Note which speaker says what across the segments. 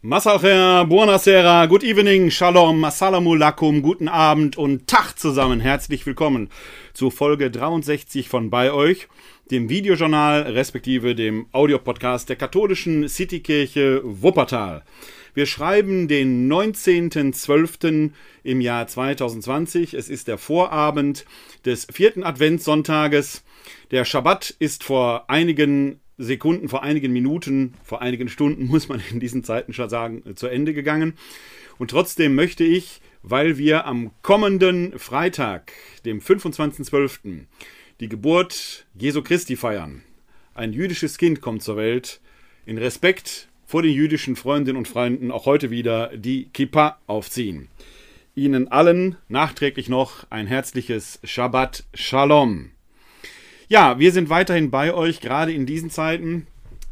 Speaker 1: Masalcher, buonasera, good evening, shalom, assalamu alaikum, guten Abend und Tag zusammen. Herzlich willkommen zu Folge 63 von Bei euch, dem Videojournal respektive dem Audiopodcast der katholischen Citykirche Wuppertal. Wir schreiben den 19.12. im Jahr 2020. Es ist der Vorabend des vierten Adventssonntages. Der Schabbat ist vor einigen Sekunden, vor einigen Minuten, vor einigen Stunden, muss man in diesen Zeiten schon sagen, zu Ende gegangen. Und trotzdem möchte ich, weil wir am kommenden Freitag, dem 25.12., die Geburt Jesu Christi feiern, ein jüdisches Kind kommt zur Welt, in Respekt vor den jüdischen Freundinnen und Freunden auch heute wieder die Kippa aufziehen. Ihnen allen nachträglich noch ein herzliches Shabbat Shalom. Ja, wir sind weiterhin bei euch, gerade in diesen Zeiten.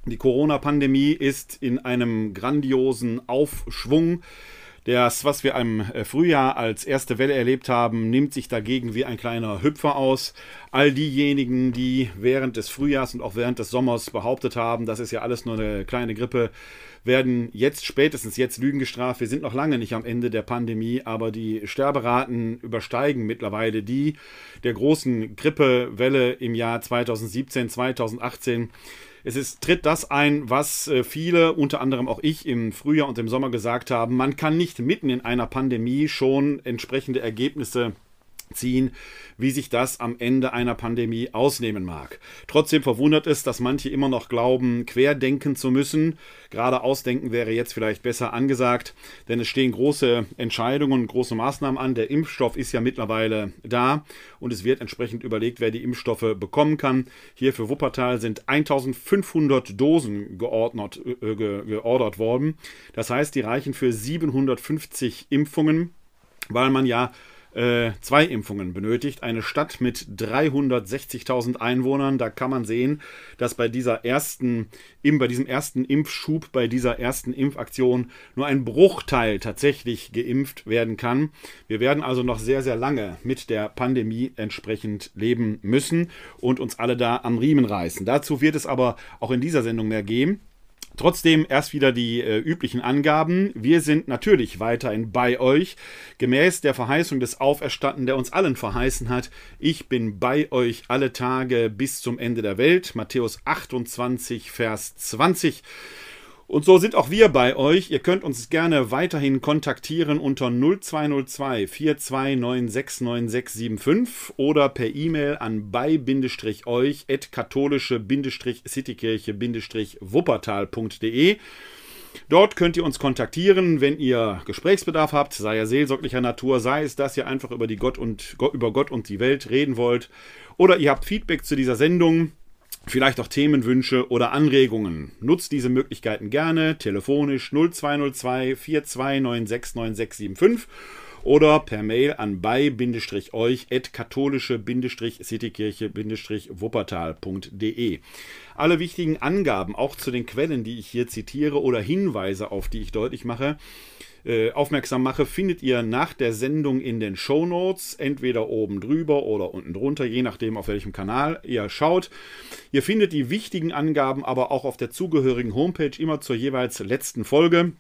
Speaker 1: Die Corona-Pandemie ist in einem grandiosen Aufschwung. Das, was wir im äh, Frühjahr als erste Welle erlebt haben, nimmt sich dagegen wie ein kleiner Hüpfer aus. All diejenigen, die während des Frühjahrs und auch während des Sommers behauptet haben, das ist ja alles nur eine kleine Grippe, werden jetzt spätestens jetzt Lügen gestraft. Wir sind noch lange nicht am Ende der Pandemie, aber die Sterberaten übersteigen mittlerweile die der großen Grippewelle im Jahr 2017, 2018. Es ist, tritt das ein, was äh, viele, unter anderem auch ich, im Frühjahr und im Sommer gesagt haben. Man kann nicht mitten in einer Pandemie schon entsprechende Ergebnisse ziehen, wie sich das am Ende einer Pandemie ausnehmen mag. Trotzdem verwundert es, dass manche immer noch glauben, querdenken zu müssen. Gerade ausdenken wäre jetzt vielleicht besser angesagt, denn es stehen große Entscheidungen, große Maßnahmen an. Der Impfstoff ist ja mittlerweile da und es wird entsprechend überlegt, wer die Impfstoffe bekommen kann. Hier für Wuppertal sind 1500 Dosen geordnet, äh, geordert worden. Das heißt, die reichen für 750 Impfungen, weil man ja äh, zwei Impfungen benötigt. Eine Stadt mit 360.000 Einwohnern. Da kann man sehen, dass bei dieser ersten, bei diesem ersten Impfschub, bei dieser ersten Impfaktion nur ein Bruchteil tatsächlich geimpft werden kann. Wir werden also noch sehr, sehr lange mit der Pandemie entsprechend leben müssen und uns alle da am Riemen reißen. Dazu wird es aber auch in dieser Sendung mehr geben. Trotzdem erst wieder die äh, üblichen Angaben. Wir sind natürlich weiterhin bei euch, gemäß der Verheißung des Auferstanden, der uns allen verheißen hat. Ich bin bei euch alle Tage bis zum Ende der Welt. Matthäus 28, Vers 20. Und so sind auch wir bei euch. Ihr könnt uns gerne weiterhin kontaktieren unter 0202 42969675 oder per E-Mail an bei-euch at katholische-citykirche-wuppertal.de. Dort könnt ihr uns kontaktieren, wenn ihr Gesprächsbedarf habt, sei er seelsorglicher Natur, sei es, dass ihr einfach über, die Gott und, über Gott und die Welt reden wollt, oder ihr habt Feedback zu dieser Sendung, vielleicht auch Themenwünsche oder Anregungen. Nutzt diese Möglichkeiten gerne telefonisch 0202 42969675 oder per Mail an bei-euch at katholische-citykirche-wuppertal.de. Alle wichtigen Angaben, auch zu den Quellen, die ich hier zitiere oder Hinweise, auf die ich deutlich mache, äh, aufmerksam mache, findet ihr nach der Sendung in den Show Notes, entweder oben drüber oder unten drunter, je nachdem auf welchem Kanal ihr schaut. Ihr findet die wichtigen Angaben aber auch auf der zugehörigen Homepage immer zur jeweils letzten Folge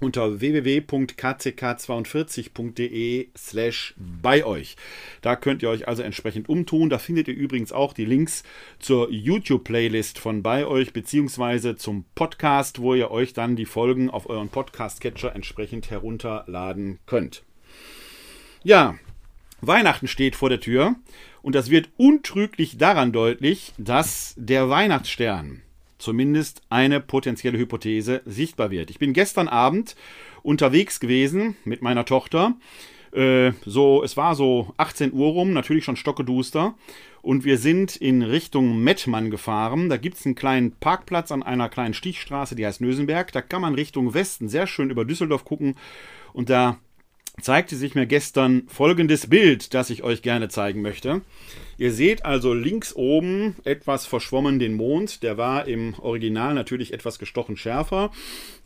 Speaker 1: unter www.kck42.de slash bei euch. Da könnt ihr euch also entsprechend umtun. Da findet ihr übrigens auch die Links zur YouTube-Playlist von bei euch beziehungsweise zum Podcast, wo ihr euch dann die Folgen auf euren Podcast-Catcher entsprechend herunterladen könnt. Ja, Weihnachten steht vor der Tür und das wird untrüglich daran deutlich, dass der Weihnachtsstern zumindest eine potenzielle Hypothese sichtbar wird. Ich bin gestern Abend unterwegs gewesen mit meiner Tochter. Äh, so, es war so 18 Uhr rum, natürlich schon stockeduster. Und wir sind in Richtung Mettmann gefahren. Da gibt es einen kleinen Parkplatz an einer kleinen Stichstraße, die heißt Nösenberg. Da kann man Richtung Westen sehr schön über Düsseldorf gucken. Und da zeigte sich mir gestern folgendes Bild, das ich euch gerne zeigen möchte. Ihr seht also links oben etwas verschwommen den Mond. Der war im Original natürlich etwas gestochen schärfer.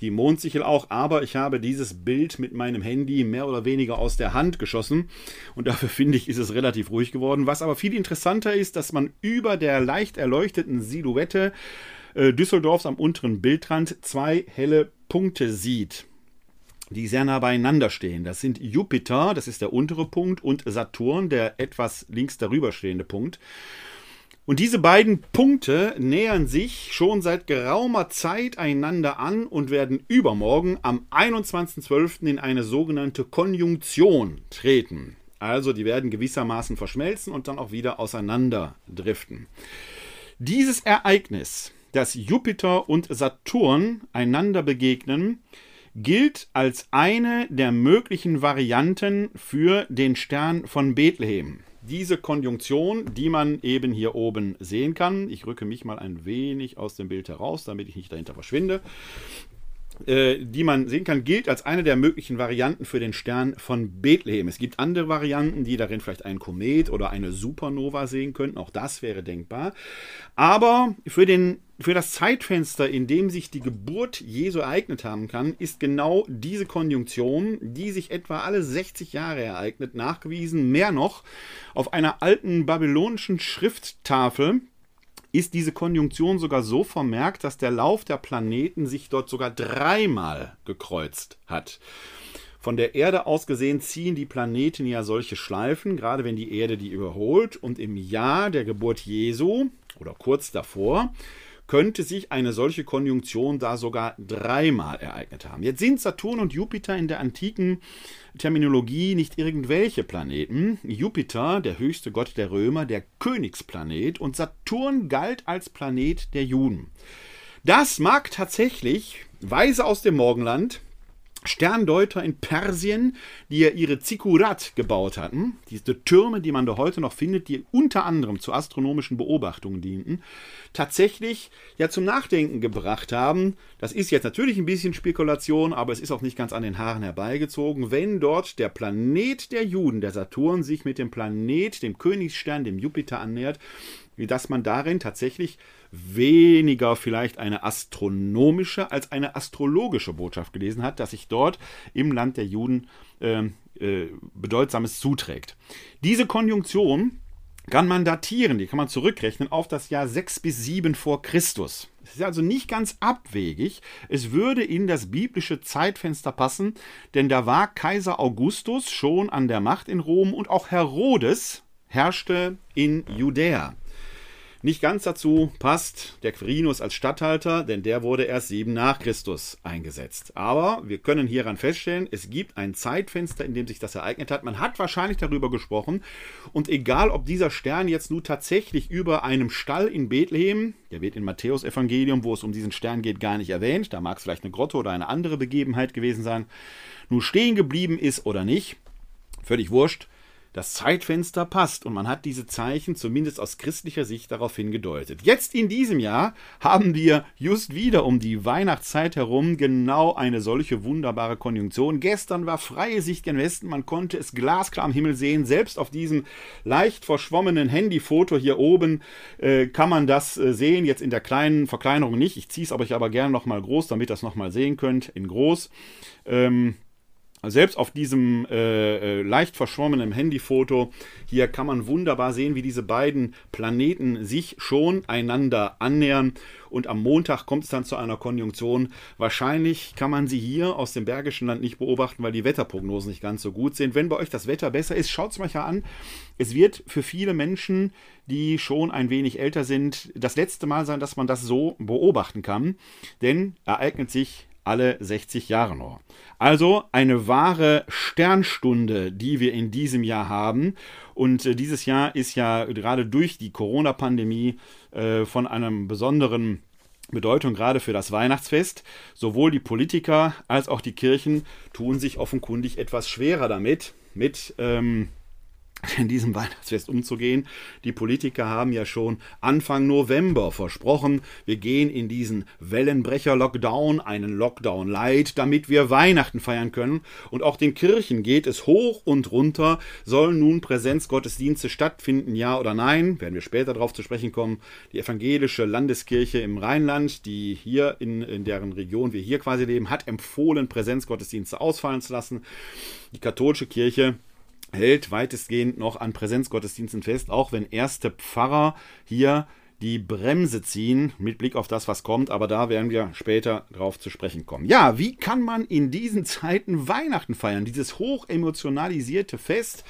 Speaker 1: Die Mondsichel auch, aber ich habe dieses Bild mit meinem Handy mehr oder weniger aus der Hand geschossen. Und dafür finde ich, ist es relativ ruhig geworden. Was aber viel interessanter ist, dass man über der leicht erleuchteten Silhouette äh, Düsseldorfs am unteren Bildrand zwei helle Punkte sieht, die sehr nah beieinander stehen. Das sind Jupiter, das ist der untere Punkt, und Saturn, der etwas links darüber stehende Punkt. Und diese beiden Punkte nähern sich schon seit geraumer Zeit einander an und werden übermorgen am 21.12. in eine sogenannte Konjunktion treten. Also die werden gewissermaßen verschmelzen und dann auch wieder auseinanderdriften. Dieses Ereignis, dass Jupiter und Saturn einander begegnen, gilt als eine der möglichen Varianten für den Stern von Bethlehem diese Konjunktion, die man eben hier oben sehen kann. Ich rücke mich mal ein wenig aus dem Bild heraus, damit ich nicht dahinter verschwinde. Äh, die man sehen kann, gilt als eine der möglichen Varianten für den Stern von Bethlehem. Es gibt andere Varianten, die darin vielleicht einen Komet oder eine Supernova sehen könnten. Auch das wäre denkbar. Aber für den für das Zeitfenster, in dem sich die Geburt Jesu ereignet haben kann, ist genau diese Konjunktion, die sich etwa alle 60 Jahre ereignet, nachgewiesen. Mehr noch, auf einer alten babylonischen Schrifttafel ist diese Konjunktion sogar so vermerkt, dass der Lauf der Planeten sich dort sogar dreimal gekreuzt hat. Von der Erde aus gesehen ziehen die Planeten ja solche Schleifen, gerade wenn die Erde die überholt. Und im Jahr der Geburt Jesu oder kurz davor könnte sich eine solche Konjunktion da sogar dreimal ereignet haben. Jetzt sind Saturn und Jupiter in der antiken Terminologie nicht irgendwelche Planeten. Jupiter, der höchste Gott der Römer, der Königsplanet und Saturn galt als Planet der Juden. Das mag tatsächlich Weise aus dem Morgenland Sterndeuter in Persien, die ja ihre Zikurat gebaut hatten, diese Türme, die man da heute noch findet, die unter anderem zu astronomischen Beobachtungen dienten, tatsächlich ja zum Nachdenken gebracht haben. Das ist jetzt natürlich ein bisschen Spekulation, aber es ist auch nicht ganz an den Haaren herbeigezogen, wenn dort der Planet der Juden, der Saturn, sich mit dem Planet, dem Königsstern, dem Jupiter annähert, wie dass man darin tatsächlich weniger vielleicht eine astronomische als eine astrologische Botschaft gelesen hat, dass sich dort im Land der Juden äh, äh, Bedeutsames zuträgt. Diese Konjunktion kann man datieren, die kann man zurückrechnen auf das Jahr 6 bis 7 vor Christus. Es ist also nicht ganz abwegig. Es würde in das biblische Zeitfenster passen, denn da war Kaiser Augustus schon an der Macht in Rom und auch Herodes herrschte in Judäa. Nicht ganz dazu passt der Quirinus als Statthalter, denn der wurde erst sieben nach Christus eingesetzt. Aber wir können hieran feststellen, es gibt ein Zeitfenster, in dem sich das ereignet hat. Man hat wahrscheinlich darüber gesprochen. Und egal, ob dieser Stern jetzt nun tatsächlich über einem Stall in Bethlehem, der wird in Matthäus Evangelium, wo es um diesen Stern geht, gar nicht erwähnt, da mag es vielleicht eine Grotte oder eine andere Begebenheit gewesen sein, nun stehen geblieben ist oder nicht, völlig wurscht das Zeitfenster passt und man hat diese Zeichen zumindest aus christlicher Sicht darauf hingedeutet. Jetzt in diesem Jahr haben wir just wieder um die Weihnachtszeit herum genau eine solche wunderbare Konjunktion. Gestern war freie Sicht gen Westen, man konnte es glasklar am Himmel sehen. Selbst auf diesem leicht verschwommenen Handyfoto hier oben äh, kann man das äh, sehen. Jetzt in der kleinen Verkleinerung nicht. Ich ziehe es euch aber gerne nochmal groß, damit ihr das nochmal sehen könnt in groß. Ähm, selbst auf diesem äh, äh, leicht verschwommenen Handyfoto hier kann man wunderbar sehen, wie diese beiden Planeten sich schon einander annähern. Und am Montag kommt es dann zu einer Konjunktion. Wahrscheinlich kann man sie hier aus dem Bergischen Land nicht beobachten, weil die Wetterprognosen nicht ganz so gut sind. Wenn bei euch das Wetter besser ist, schaut es mal an. Es wird für viele Menschen, die schon ein wenig älter sind, das letzte Mal sein, dass man das so beobachten kann. Denn ereignet sich alle 60 Jahre nur. Also eine wahre Sternstunde, die wir in diesem Jahr haben. Und äh, dieses Jahr ist ja gerade durch die Corona-Pandemie äh, von einem besonderen Bedeutung gerade für das Weihnachtsfest. Sowohl die Politiker als auch die Kirchen tun sich offenkundig etwas schwerer damit, mit ähm, in diesem Weihnachtsfest umzugehen. Die Politiker haben ja schon Anfang November versprochen, wir gehen in diesen Wellenbrecher-Lockdown, einen Lockdown light, damit wir Weihnachten feiern können. Und auch den Kirchen geht es hoch und runter. Sollen nun Präsenzgottesdienste stattfinden, ja oder nein? Werden wir später darauf zu sprechen kommen. Die evangelische Landeskirche im Rheinland, die hier in, in deren Region wir hier quasi leben, hat empfohlen, Präsenzgottesdienste ausfallen zu lassen. Die katholische Kirche hält weitestgehend noch an Präsenzgottesdiensten fest, auch wenn erste Pfarrer hier die Bremse ziehen mit Blick auf das, was kommt, aber da werden wir später drauf zu sprechen kommen. Ja, wie kann man in diesen Zeiten Weihnachten feiern? Dieses hoch emotionalisierte Fest,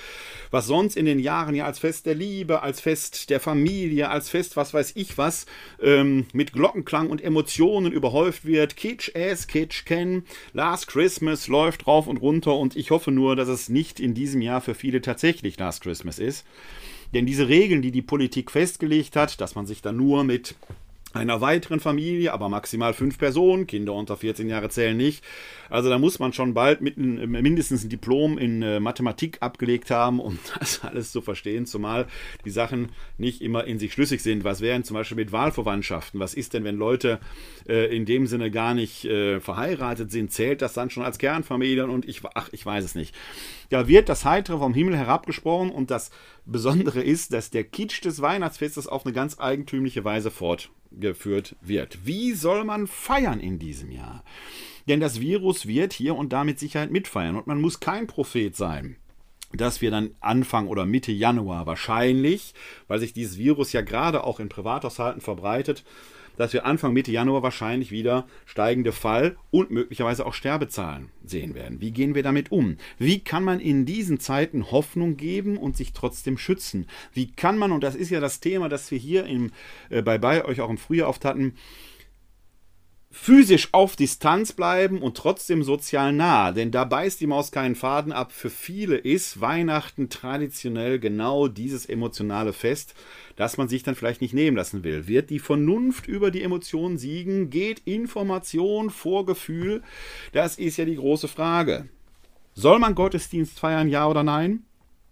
Speaker 1: was sonst in den Jahren ja als Fest der Liebe, als Fest der Familie, als Fest, was weiß ich was, ähm, mit Glockenklang und Emotionen überhäuft wird. Kitsch ass, Kitsch can, Last Christmas läuft rauf und runter und ich hoffe nur, dass es nicht in diesem Jahr für viele tatsächlich Last Christmas ist. Denn diese Regeln, die die Politik festgelegt hat, dass man sich dann nur mit einer weiteren Familie, aber maximal fünf Personen, Kinder unter 14 Jahre zählen nicht. Also da muss man schon bald mit ein, mindestens ein Diplom in äh, Mathematik abgelegt haben, um das alles zu verstehen, zumal die Sachen nicht immer in sich schlüssig sind. Was wären zum Beispiel mit Wahlverwandtschaften? Was ist denn, wenn Leute äh, in dem Sinne gar nicht äh, verheiratet sind? Zählt das dann schon als Kernfamilie? Und ich, ach, ich weiß es nicht. Da wird das Heitere vom Himmel herabgesprochen und das Besondere ist, dass der Kitsch des Weihnachtsfestes auf eine ganz eigentümliche Weise fortgeführt wird. Wie soll man feiern in diesem Jahr? Denn das Virus wird hier und da mit Sicherheit mitfeiern und man muss kein Prophet sein dass wir dann Anfang oder Mitte Januar wahrscheinlich, weil sich dieses Virus ja gerade auch in Privathaushalten verbreitet, dass wir Anfang Mitte Januar wahrscheinlich wieder steigende Fall- und möglicherweise auch Sterbezahlen sehen werden. Wie gehen wir damit um? Wie kann man in diesen Zeiten Hoffnung geben und sich trotzdem schützen? Wie kann man, und das ist ja das Thema, das wir hier im, äh, bei, bei euch auch im Frühjahr oft hatten, physisch auf Distanz bleiben und trotzdem sozial nah, denn da beißt die Maus keinen Faden ab. Für viele ist Weihnachten traditionell genau dieses emotionale Fest, das man sich dann vielleicht nicht nehmen lassen will. Wird die Vernunft über die Emotionen siegen? Geht Information vor Gefühl? Das ist ja die große Frage. Soll man Gottesdienst feiern, ja oder nein?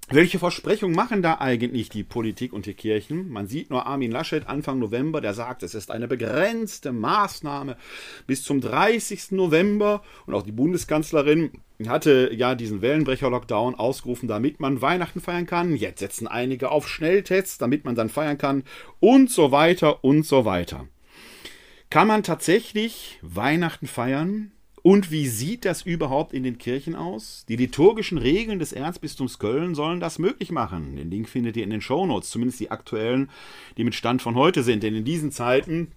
Speaker 1: Welche Versprechungen machen da eigentlich die Politik und die Kirchen? Man sieht nur Armin Laschet Anfang November, der sagt, es ist eine begrenzte Maßnahme bis zum 30. November. Und auch die Bundeskanzlerin hatte ja diesen Wellenbrecher-Lockdown ausgerufen, damit man Weihnachten feiern kann. Jetzt setzen einige auf Schnelltests, damit man dann feiern kann. Und so weiter und so weiter. Kann man tatsächlich Weihnachten feiern? Und wie sieht das überhaupt in den Kirchen aus? Die liturgischen Regeln des Erzbistums Köln sollen das möglich machen. Den Link findet ihr in den Shownotes, zumindest die aktuellen, die mit Stand von heute sind. Denn in diesen Zeiten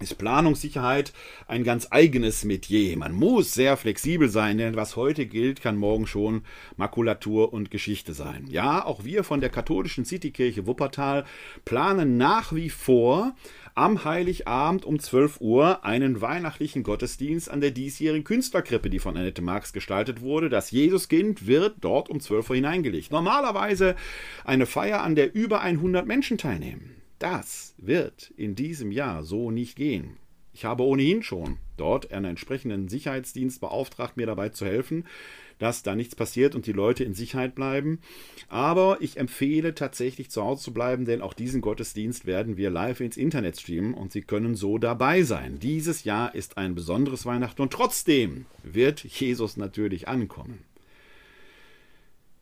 Speaker 1: ist Planungssicherheit ein ganz eigenes Metier. Man muss sehr flexibel sein, denn was heute gilt, kann morgen schon Makulatur und Geschichte sein. Ja, auch wir von der katholischen Citykirche Wuppertal planen nach wie vor am Heiligabend um 12 Uhr einen weihnachtlichen Gottesdienst an der diesjährigen Künstlerkrippe, die von Annette Marx gestaltet wurde. Das Jesuskind wird dort um 12 Uhr hineingelegt. Normalerweise eine Feier, an der über 100 Menschen teilnehmen. Das wird in diesem Jahr so nicht gehen. Ich habe ohnehin schon dort einen entsprechenden Sicherheitsdienst beauftragt, mir dabei zu helfen, dass da nichts passiert und die Leute in Sicherheit bleiben. Aber ich empfehle tatsächlich zu Hause zu bleiben, denn auch diesen Gottesdienst werden wir live ins Internet streamen und Sie können so dabei sein. Dieses Jahr ist ein besonderes Weihnachten und trotzdem wird Jesus natürlich ankommen.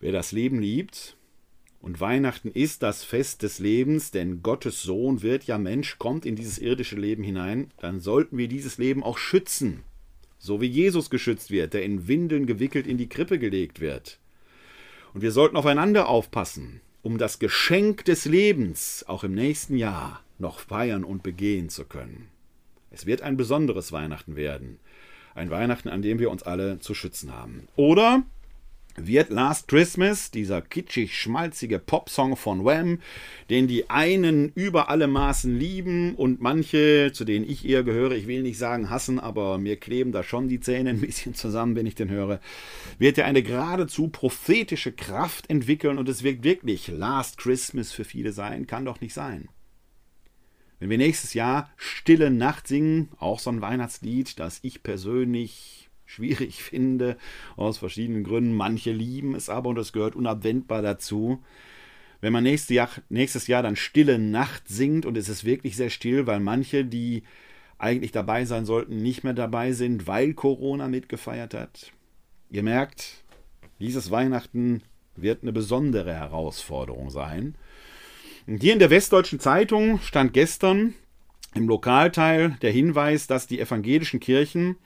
Speaker 1: Wer das Leben liebt, und Weihnachten ist das Fest des Lebens, denn Gottes Sohn wird ja Mensch, kommt in dieses irdische Leben hinein, dann sollten wir dieses Leben auch schützen so wie Jesus geschützt wird, der in Windeln gewickelt in die Krippe gelegt wird. Und wir sollten aufeinander aufpassen, um das Geschenk des Lebens auch im nächsten Jahr noch feiern und begehen zu können. Es wird ein besonderes Weihnachten werden. Ein Weihnachten, an dem wir uns alle zu schützen haben. Oder wird Last Christmas, dieser kitschig schmalzige Popsong von Wham, den die einen über alle Maßen lieben und manche, zu denen ich eher gehöre, ich will nicht sagen hassen, aber mir kleben da schon die Zähne ein bisschen zusammen, wenn ich den höre, wird er eine geradezu prophetische Kraft entwickeln und es wird wirklich Last Christmas für viele sein, kann doch nicht sein. Wenn wir nächstes Jahr Stille Nacht singen, auch so ein Weihnachtslied, das ich persönlich schwierig finde, aus verschiedenen Gründen. Manche lieben es aber und es gehört unabwendbar dazu. Wenn man nächstes Jahr, nächstes Jahr dann Stille Nacht singt und es ist wirklich sehr still, weil manche, die eigentlich dabei sein sollten, nicht mehr dabei sind, weil Corona mitgefeiert hat. Ihr merkt, dieses Weihnachten wird eine besondere Herausforderung sein. Und hier in der Westdeutschen Zeitung stand gestern im Lokalteil der Hinweis, dass die evangelischen Kirchen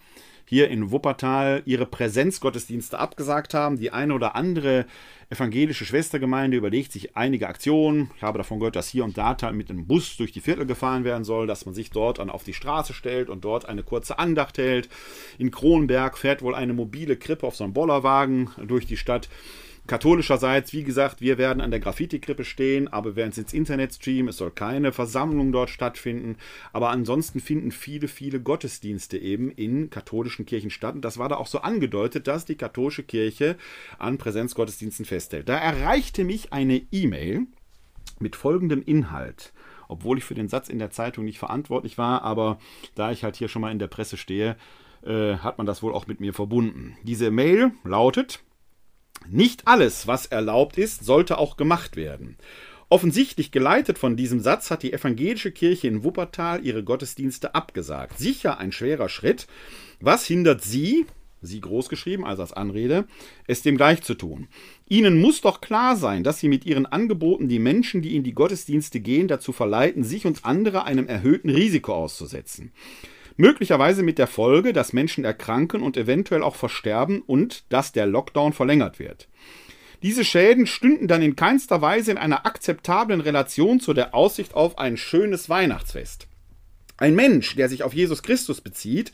Speaker 1: hier in Wuppertal ihre Präsenzgottesdienste abgesagt haben. Die eine oder andere evangelische Schwestergemeinde überlegt sich einige Aktionen. Ich habe davon gehört, dass hier und da mit einem Bus durch die Viertel gefahren werden soll, dass man sich dort dann auf die Straße stellt und dort eine kurze Andacht hält. In Kronberg fährt wohl eine mobile Krippe auf so einem Bollerwagen durch die Stadt. Katholischerseits, wie gesagt, wir werden an der Graffiti-Krippe stehen, aber wir werden es ins Internet streamen. Es soll keine Versammlung dort stattfinden. Aber ansonsten finden viele, viele Gottesdienste eben in katholischen Kirchen statt. Und das war da auch so angedeutet, dass die katholische Kirche an Präsenzgottesdiensten festhält. Da erreichte mich eine E-Mail mit folgendem Inhalt obwohl ich für den Satz in der Zeitung nicht verantwortlich war, aber da ich halt hier schon mal in der Presse stehe, äh, hat man das wohl auch mit mir verbunden. Diese Mail lautet, nicht alles, was erlaubt ist, sollte auch gemacht werden. Offensichtlich geleitet von diesem Satz hat die evangelische Kirche in Wuppertal ihre Gottesdienste abgesagt. Sicher ein schwerer Schritt. Was hindert Sie, Sie großgeschrieben, also als Anrede, es dem gleich zu tun? Ihnen muss doch klar sein, dass Sie mit Ihren Angeboten die Menschen, die in die Gottesdienste gehen, dazu verleiten, sich und andere einem erhöhten Risiko auszusetzen. Möglicherweise mit der Folge, dass Menschen erkranken und eventuell auch versterben und dass der Lockdown verlängert wird. Diese Schäden stünden dann in keinster Weise in einer akzeptablen Relation zu der Aussicht auf ein schönes Weihnachtsfest. Ein Mensch, der sich auf Jesus Christus bezieht,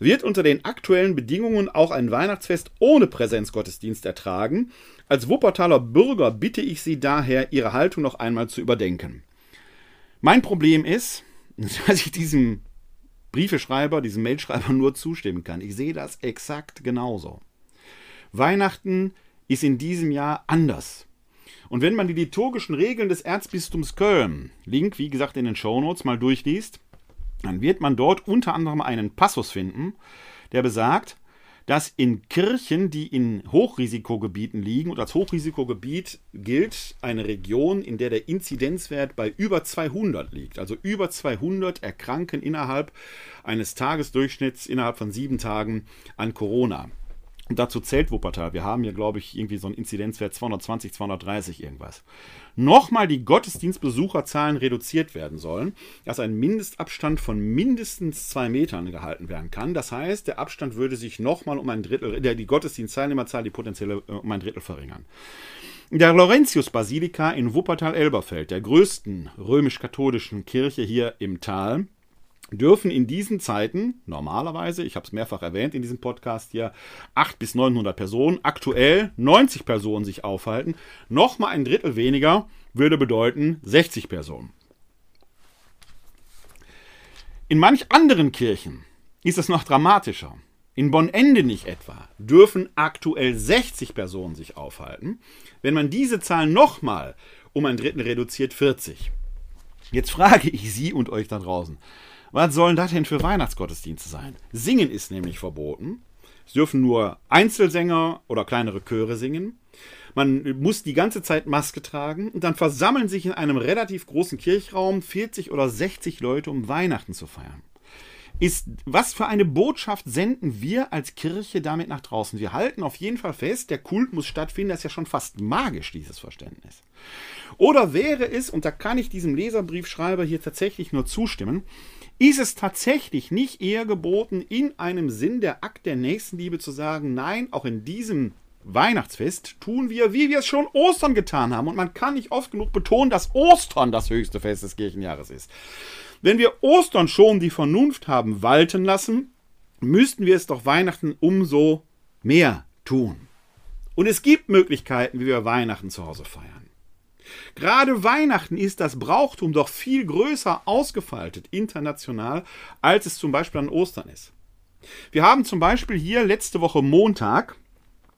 Speaker 1: wird unter den aktuellen Bedingungen auch ein Weihnachtsfest ohne Präsenzgottesdienst ertragen. Als Wuppertaler Bürger bitte ich Sie daher, Ihre Haltung noch einmal zu überdenken. Mein Problem ist, dass ich diesem Briefeschreiber, diesem Mailschreiber nur zustimmen kann. Ich sehe das exakt genauso. Weihnachten ist in diesem Jahr anders. Und wenn man die liturgischen Regeln des Erzbistums Köln, Link wie gesagt in den Shownotes, mal durchliest, dann wird man dort unter anderem einen Passus finden, der besagt, dass in Kirchen, die in Hochrisikogebieten liegen, und als Hochrisikogebiet gilt eine Region, in der der Inzidenzwert bei über 200 liegt. Also über 200 erkranken innerhalb eines Tagesdurchschnitts innerhalb von sieben Tagen an Corona. Und dazu zählt Wuppertal. Wir haben hier, glaube ich, irgendwie so einen Inzidenzwert 220, 230 irgendwas. Nochmal die Gottesdienstbesucherzahlen reduziert werden sollen, dass ein Mindestabstand von mindestens zwei Metern gehalten werden kann. Das heißt, der Abstand würde sich nochmal um ein Drittel, der, die Gottesdienstteilnehmerzahl, die potenzielle, um ein Drittel verringern. In der Laurentius-Basilika in Wuppertal-Elberfeld, der größten römisch-katholischen Kirche hier im Tal, dürfen in diesen Zeiten normalerweise, ich habe es mehrfach erwähnt in diesem Podcast hier, 800 bis 900 Personen, aktuell 90 Personen sich aufhalten. Nochmal ein Drittel weniger würde bedeuten 60 Personen. In manch anderen Kirchen ist es noch dramatischer. In Bonn-Ende nicht etwa dürfen aktuell 60 Personen sich aufhalten. Wenn man diese Zahl nochmal um ein Drittel reduziert, 40. Jetzt frage ich Sie und euch da draußen. Was sollen das denn für Weihnachtsgottesdienste sein? Singen ist nämlich verboten. Es dürfen nur Einzelsänger oder kleinere Chöre singen. Man muss die ganze Zeit Maske tragen und dann versammeln sich in einem relativ großen Kirchraum 40 oder 60 Leute, um Weihnachten zu feiern. Ist, was für eine Botschaft senden wir als Kirche damit nach draußen? Wir halten auf jeden Fall fest, der Kult muss stattfinden. Das ist ja schon fast magisch, dieses Verständnis. Oder wäre es, und da kann ich diesem Leserbriefschreiber hier tatsächlich nur zustimmen, ist es tatsächlich nicht eher geboten, in einem Sinn der Akt der Nächstenliebe zu sagen, nein, auch in diesem Weihnachtsfest tun wir, wie wir es schon Ostern getan haben. Und man kann nicht oft genug betonen, dass Ostern das höchste Fest des Kirchenjahres ist. Wenn wir Ostern schon die Vernunft haben walten lassen, müssten wir es doch Weihnachten umso mehr tun. Und es gibt Möglichkeiten, wie wir Weihnachten zu Hause feiern. Gerade Weihnachten ist das Brauchtum doch viel größer ausgefaltet international, als es zum Beispiel an Ostern ist. Wir haben zum Beispiel hier letzte Woche Montag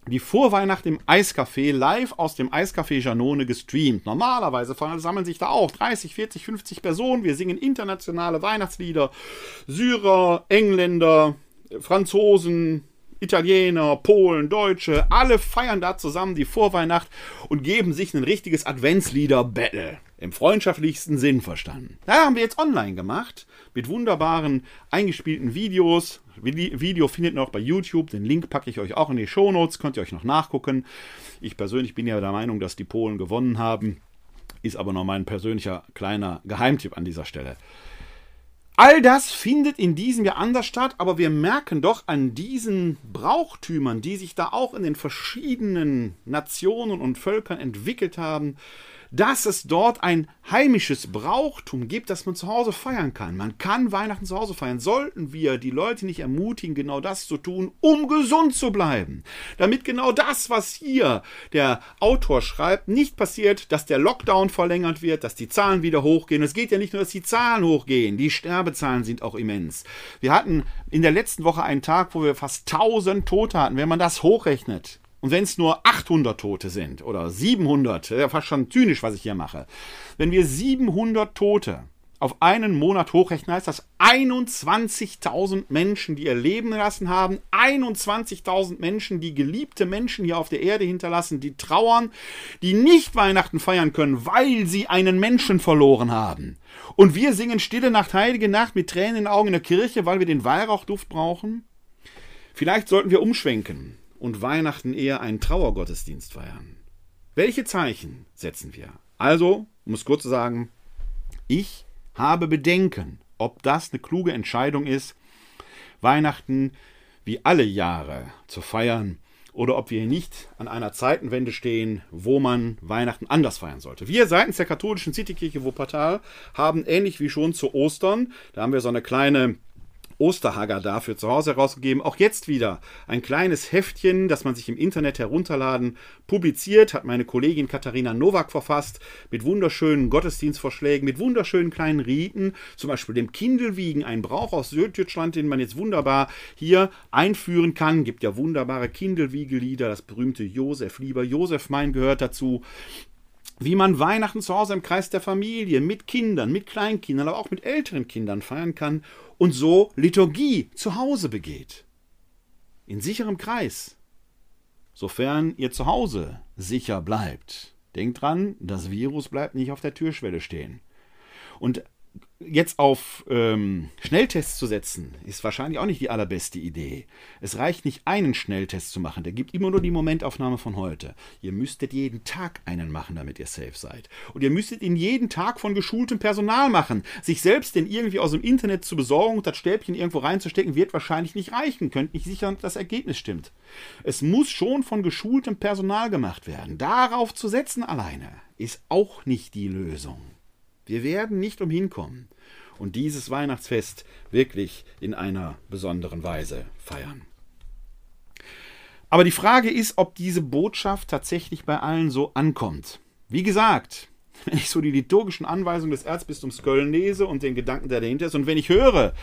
Speaker 1: die Vorweihnacht im Eiscafé live aus dem Eiscafé Janone gestreamt. Normalerweise sammeln sich da auch 30, 40, 50 Personen. Wir singen internationale Weihnachtslieder. Syrer, Engländer, Franzosen, Italiener, Polen, Deutsche, alle feiern da zusammen die Vorweihnacht und geben sich ein richtiges Adventslieder-Battle. Im freundschaftlichsten Sinn verstanden. Da haben wir jetzt online gemacht, mit wunderbaren eingespielten Videos. Video findet ihr noch bei YouTube, den Link packe ich euch auch in die Shownotes, könnt ihr euch noch nachgucken. Ich persönlich bin ja der Meinung, dass die Polen gewonnen haben, ist aber noch mein persönlicher kleiner Geheimtipp an dieser Stelle. All das findet in diesem Jahr anders statt, aber wir merken doch an diesen Brauchtümern, die sich da auch in den verschiedenen Nationen und Völkern entwickelt haben, dass es dort ein heimisches Brauchtum gibt, das man zu Hause feiern kann. Man kann Weihnachten zu Hause feiern. Sollten wir die Leute nicht ermutigen, genau das zu tun, um gesund zu bleiben. Damit genau das, was hier der Autor schreibt, nicht passiert, dass der Lockdown verlängert wird, dass die Zahlen wieder hochgehen. Es geht ja nicht nur, dass die Zahlen hochgehen, die Sterbezahlen sind auch immens. Wir hatten in der letzten Woche einen Tag, wo wir fast 1000 Tote hatten. Wenn man das hochrechnet, und wenn es nur 800 Tote sind oder 700, ja fast schon zynisch, was ich hier mache. Wenn wir 700 Tote auf einen Monat hochrechnen, heißt das 21.000 Menschen, die ihr Leben gelassen haben, 21.000 Menschen, die geliebte Menschen hier auf der Erde hinterlassen, die trauern, die nicht Weihnachten feiern können, weil sie einen Menschen verloren haben. Und wir singen Stille Nacht, Heilige Nacht mit Tränen in den Augen in der Kirche, weil wir den Weihrauchduft brauchen. Vielleicht sollten wir umschwenken und Weihnachten eher einen Trauergottesdienst feiern? Welche Zeichen setzen wir? Also, um es kurz sagen, ich habe Bedenken, ob das eine kluge Entscheidung ist, Weihnachten wie alle Jahre zu feiern oder ob wir nicht an einer Zeitenwende stehen, wo man Weihnachten anders feiern sollte. Wir seitens der katholischen Citykirche Wuppertal haben ähnlich wie schon zu Ostern, da haben wir so eine kleine Osterhager dafür zu Hause herausgegeben. Auch jetzt wieder ein kleines Heftchen, das man sich im Internet herunterladen publiziert, hat meine Kollegin Katharina Nowak verfasst, mit wunderschönen Gottesdienstvorschlägen, mit wunderschönen kleinen Riten, zum Beispiel dem Kindelwiegen, ein Brauch aus Süddeutschland, den man jetzt wunderbar hier einführen kann. Gibt ja wunderbare Kindelwiegelieder, das berühmte Josef, lieber Josef mein gehört dazu wie man Weihnachten zu Hause im Kreis der Familie mit Kindern, mit Kleinkindern, aber auch mit älteren Kindern feiern kann und so Liturgie zu Hause begeht. In sicherem Kreis. Sofern ihr zu Hause sicher bleibt. Denkt dran, das Virus bleibt nicht auf der Türschwelle stehen. Und jetzt auf ähm, Schnelltests zu setzen, ist wahrscheinlich auch nicht die allerbeste Idee. Es reicht nicht, einen Schnelltest zu machen. Der gibt immer nur die Momentaufnahme von heute. Ihr müsstet jeden Tag einen machen, damit ihr safe seid. Und ihr müsstet ihn jeden Tag von geschultem Personal machen. Sich selbst den irgendwie aus dem Internet zu besorgen und das Stäbchen irgendwo reinzustecken, wird wahrscheinlich nicht reichen. Könnt nicht sichern, dass das Ergebnis stimmt. Es muss schon von geschultem Personal gemacht werden. Darauf zu setzen alleine ist auch nicht die Lösung. Wir werden nicht umhin kommen und dieses Weihnachtsfest wirklich in einer besonderen Weise feiern. Aber die Frage ist, ob diese Botschaft tatsächlich bei allen so ankommt. Wie gesagt, wenn ich so die liturgischen Anweisungen des Erzbistums Köln lese und den Gedanken, der dahinter ist, und wenn ich höre,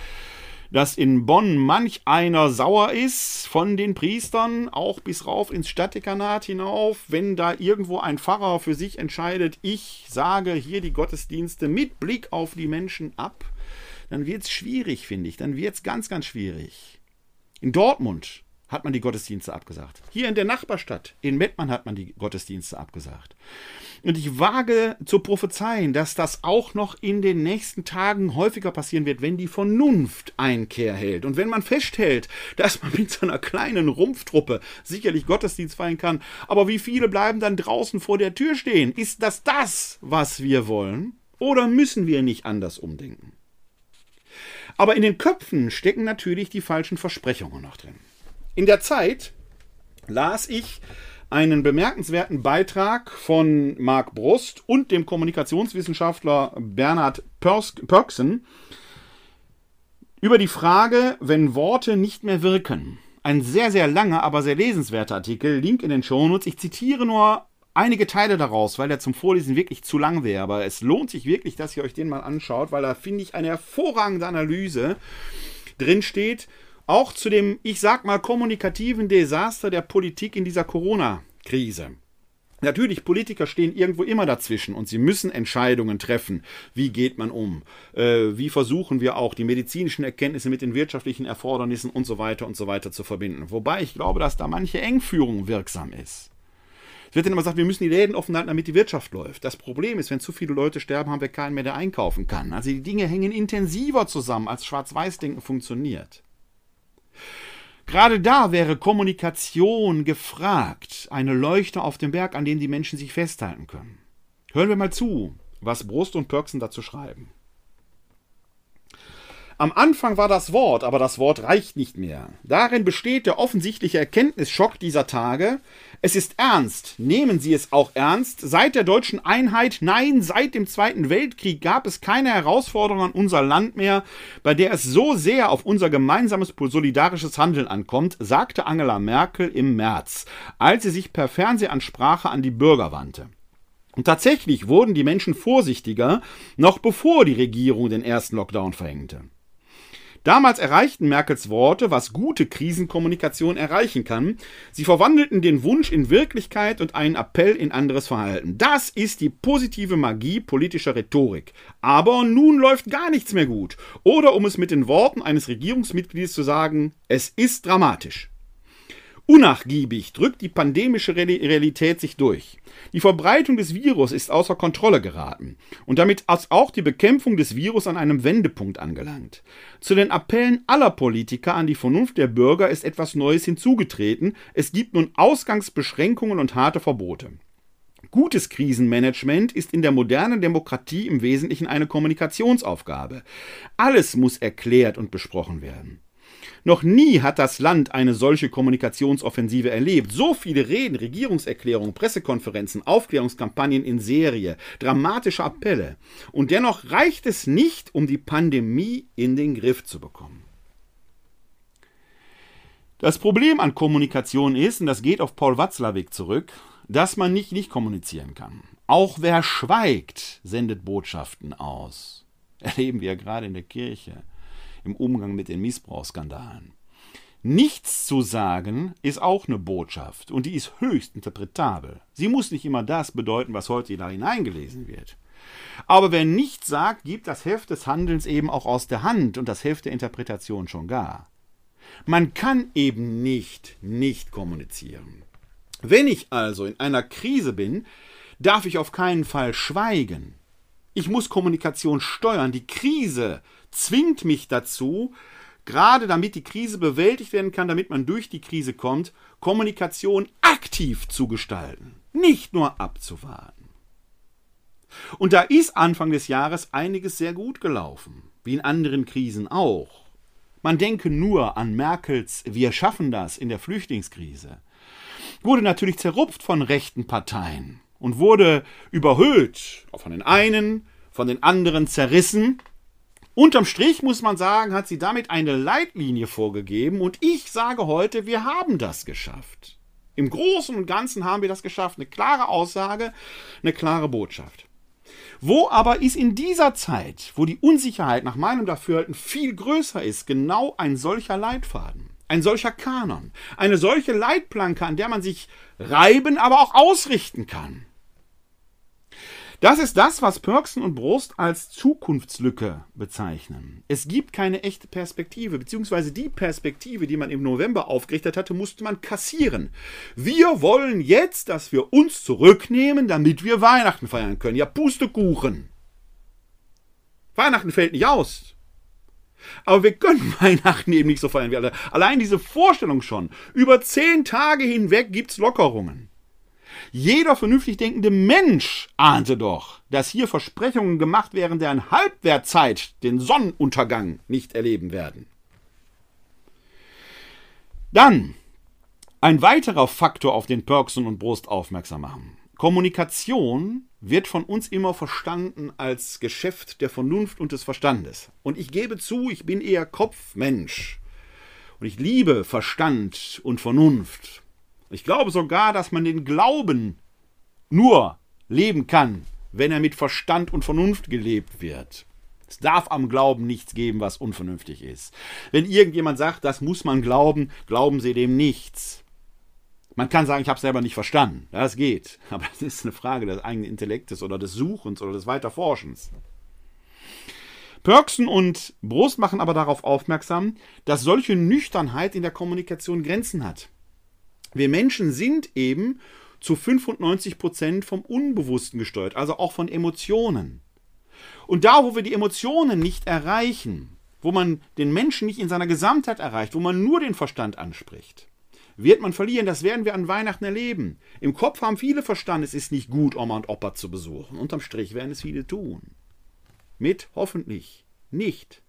Speaker 1: dass in Bonn manch einer sauer ist von den Priestern, auch bis rauf ins Stadtdekanat hinauf, wenn da irgendwo ein Pfarrer für sich entscheidet, ich sage hier die Gottesdienste mit Blick auf die Menschen ab, dann wird es schwierig, finde ich. Dann wird es ganz, ganz schwierig. In Dortmund hat man die Gottesdienste abgesagt. Hier in der Nachbarstadt, in Mettmann, hat man die Gottesdienste abgesagt. Und ich wage zu prophezeien, dass das auch noch in den nächsten Tagen häufiger passieren wird, wenn die Vernunft Einkehr hält. Und wenn man festhält, dass man mit so einer kleinen Rumpftruppe sicherlich Gottesdienst feiern kann, aber wie viele bleiben dann draußen vor der Tür stehen? Ist das das, was wir wollen? Oder müssen wir nicht anders umdenken? Aber in den Köpfen stecken natürlich die falschen Versprechungen noch drin. In der Zeit las ich einen bemerkenswerten Beitrag von Marc Brust und dem Kommunikationswissenschaftler Bernhard Pörksen über die Frage, wenn Worte nicht mehr wirken. Ein sehr, sehr langer, aber sehr lesenswerter Artikel. Link in den Shownotes. Ich zitiere nur einige Teile daraus, weil er zum Vorlesen wirklich zu lang wäre. Aber es lohnt sich wirklich, dass ihr euch den mal anschaut, weil da finde ich eine hervorragende Analyse drin steht auch zu dem, ich sag mal, kommunikativen Desaster der Politik in dieser Corona-Krise. Natürlich, Politiker stehen irgendwo immer dazwischen und sie müssen Entscheidungen treffen. Wie geht man um? Äh, wie versuchen wir auch die medizinischen Erkenntnisse mit den wirtschaftlichen Erfordernissen und so weiter und so weiter zu verbinden? Wobei ich glaube, dass da manche Engführung wirksam ist. Es wird dann immer gesagt, wir müssen die Läden offen halten, damit die Wirtschaft läuft. Das Problem ist, wenn zu viele Leute sterben, haben wir keinen mehr, der einkaufen kann. Also die Dinge hängen intensiver zusammen, als Schwarz-Weiß-Denken funktioniert. Gerade da wäre Kommunikation gefragt, eine Leuchte auf dem Berg, an dem die Menschen sich festhalten können. Hören wir mal zu, was Brust und Pörksen dazu schreiben. Am Anfang war das Wort, aber das Wort reicht nicht mehr. Darin besteht der offensichtliche Erkenntnisschock dieser Tage. Es ist ernst. Nehmen Sie es auch ernst. Seit der deutschen Einheit, nein, seit dem Zweiten Weltkrieg gab es keine Herausforderung an unser Land mehr, bei der es so sehr auf unser gemeinsames solidarisches Handeln ankommt, sagte Angela Merkel im März, als sie sich per Fernsehansprache an die Bürger wandte. Und tatsächlich wurden die Menschen vorsichtiger, noch bevor die Regierung den ersten Lockdown verhängte. Damals erreichten Merkels Worte, was gute Krisenkommunikation erreichen kann. Sie verwandelten den Wunsch in Wirklichkeit und einen Appell in anderes Verhalten. Das ist die positive Magie politischer Rhetorik. Aber nun läuft gar nichts mehr gut. Oder um es mit den Worten eines Regierungsmitglieds zu sagen, es ist dramatisch. Unnachgiebig drückt die pandemische Realität sich durch. Die Verbreitung des Virus ist außer Kontrolle geraten und damit ist auch die Bekämpfung des Virus an einem Wendepunkt angelangt. Zu den Appellen aller Politiker an die Vernunft der Bürger ist etwas Neues hinzugetreten. Es gibt nun Ausgangsbeschränkungen und harte Verbote. Gutes Krisenmanagement ist in der modernen Demokratie im Wesentlichen eine Kommunikationsaufgabe. Alles muss erklärt und besprochen werden. Noch nie hat das Land eine solche Kommunikationsoffensive erlebt. So viele Reden, Regierungserklärungen, Pressekonferenzen, Aufklärungskampagnen in Serie, dramatische Appelle. Und dennoch reicht es nicht, um die Pandemie in den Griff zu bekommen. Das Problem an Kommunikation ist, und das geht auf Paul Watzlawick zurück, dass man nicht nicht kommunizieren kann. Auch wer schweigt, sendet Botschaften aus. Erleben wir gerade in der Kirche im Umgang mit den Missbrauchsskandalen. Nichts zu sagen ist auch eine Botschaft und die ist höchst interpretabel. Sie muss nicht immer das bedeuten, was heute da hineingelesen wird. Aber wer nichts sagt, gibt das Heft des Handelns eben auch aus der Hand und das Heft der Interpretation schon gar. Man kann eben nicht nicht kommunizieren. Wenn ich also in einer Krise bin, darf ich auf keinen Fall schweigen. Ich muss Kommunikation steuern. Die Krise zwingt mich dazu, gerade damit die Krise bewältigt werden kann, damit man durch die Krise kommt, Kommunikation aktiv zu gestalten, nicht nur abzuwarten. Und da ist Anfang des Jahres einiges sehr gut gelaufen, wie in anderen Krisen auch. Man denke nur an Merkels Wir schaffen das in der Flüchtlingskrise. Wurde natürlich zerrupft von rechten Parteien und wurde überhöht, von den einen, von den anderen zerrissen Unterm Strich muss man sagen, hat sie damit eine Leitlinie vorgegeben und ich sage heute, wir haben das geschafft. Im Großen und Ganzen haben wir das geschafft. Eine klare Aussage, eine klare Botschaft. Wo aber ist in dieser Zeit, wo die Unsicherheit nach meinem Dafürhalten viel größer ist, genau ein solcher Leitfaden, ein solcher Kanon, eine solche Leitplanke, an der man sich reiben, aber auch ausrichten kann? Das ist das, was Pörksen und Brust als Zukunftslücke bezeichnen. Es gibt keine echte Perspektive, beziehungsweise die Perspektive, die man im November aufgerichtet hatte, musste man kassieren. Wir wollen jetzt, dass wir uns zurücknehmen, damit wir Weihnachten feiern können. Ja, Pustekuchen. Weihnachten fällt nicht aus. Aber wir können Weihnachten eben nicht so feiern wie alle. Allein diese Vorstellung schon. Über zehn Tage hinweg gibt's Lockerungen. Jeder vernünftig denkende Mensch ahnte doch, dass hier Versprechungen gemacht wären, deren Halbwertzeit den Sonnenuntergang nicht erleben werden. Dann ein weiterer Faktor, auf den Perksen und Brust aufmerksam machen. Kommunikation wird von uns immer verstanden als Geschäft der Vernunft und des Verstandes. Und ich gebe zu, ich bin eher Kopfmensch. Und ich liebe Verstand und Vernunft. Ich glaube sogar, dass man den Glauben nur leben kann, wenn er mit Verstand und Vernunft gelebt wird. Es darf am Glauben nichts geben, was unvernünftig ist. Wenn irgendjemand sagt, das muss man glauben, glauben Sie dem nichts. Man kann sagen, ich habe es selber nicht verstanden. Das geht. Aber das ist eine Frage des eigenen Intellektes oder des Suchens oder des Weiterforschens. Pörksen und Brust machen aber darauf aufmerksam, dass solche Nüchternheit in der Kommunikation Grenzen hat. Wir Menschen sind eben zu 95 Prozent vom Unbewussten gesteuert, also auch von Emotionen. Und da, wo wir die Emotionen nicht erreichen, wo man den Menschen nicht in seiner Gesamtheit erreicht, wo man nur den Verstand anspricht, wird man verlieren. Das werden wir an Weihnachten erleben. Im Kopf haben viele Verstand, es ist nicht gut, Oma und Opa zu besuchen. Unterm Strich werden es viele tun. Mit hoffentlich nicht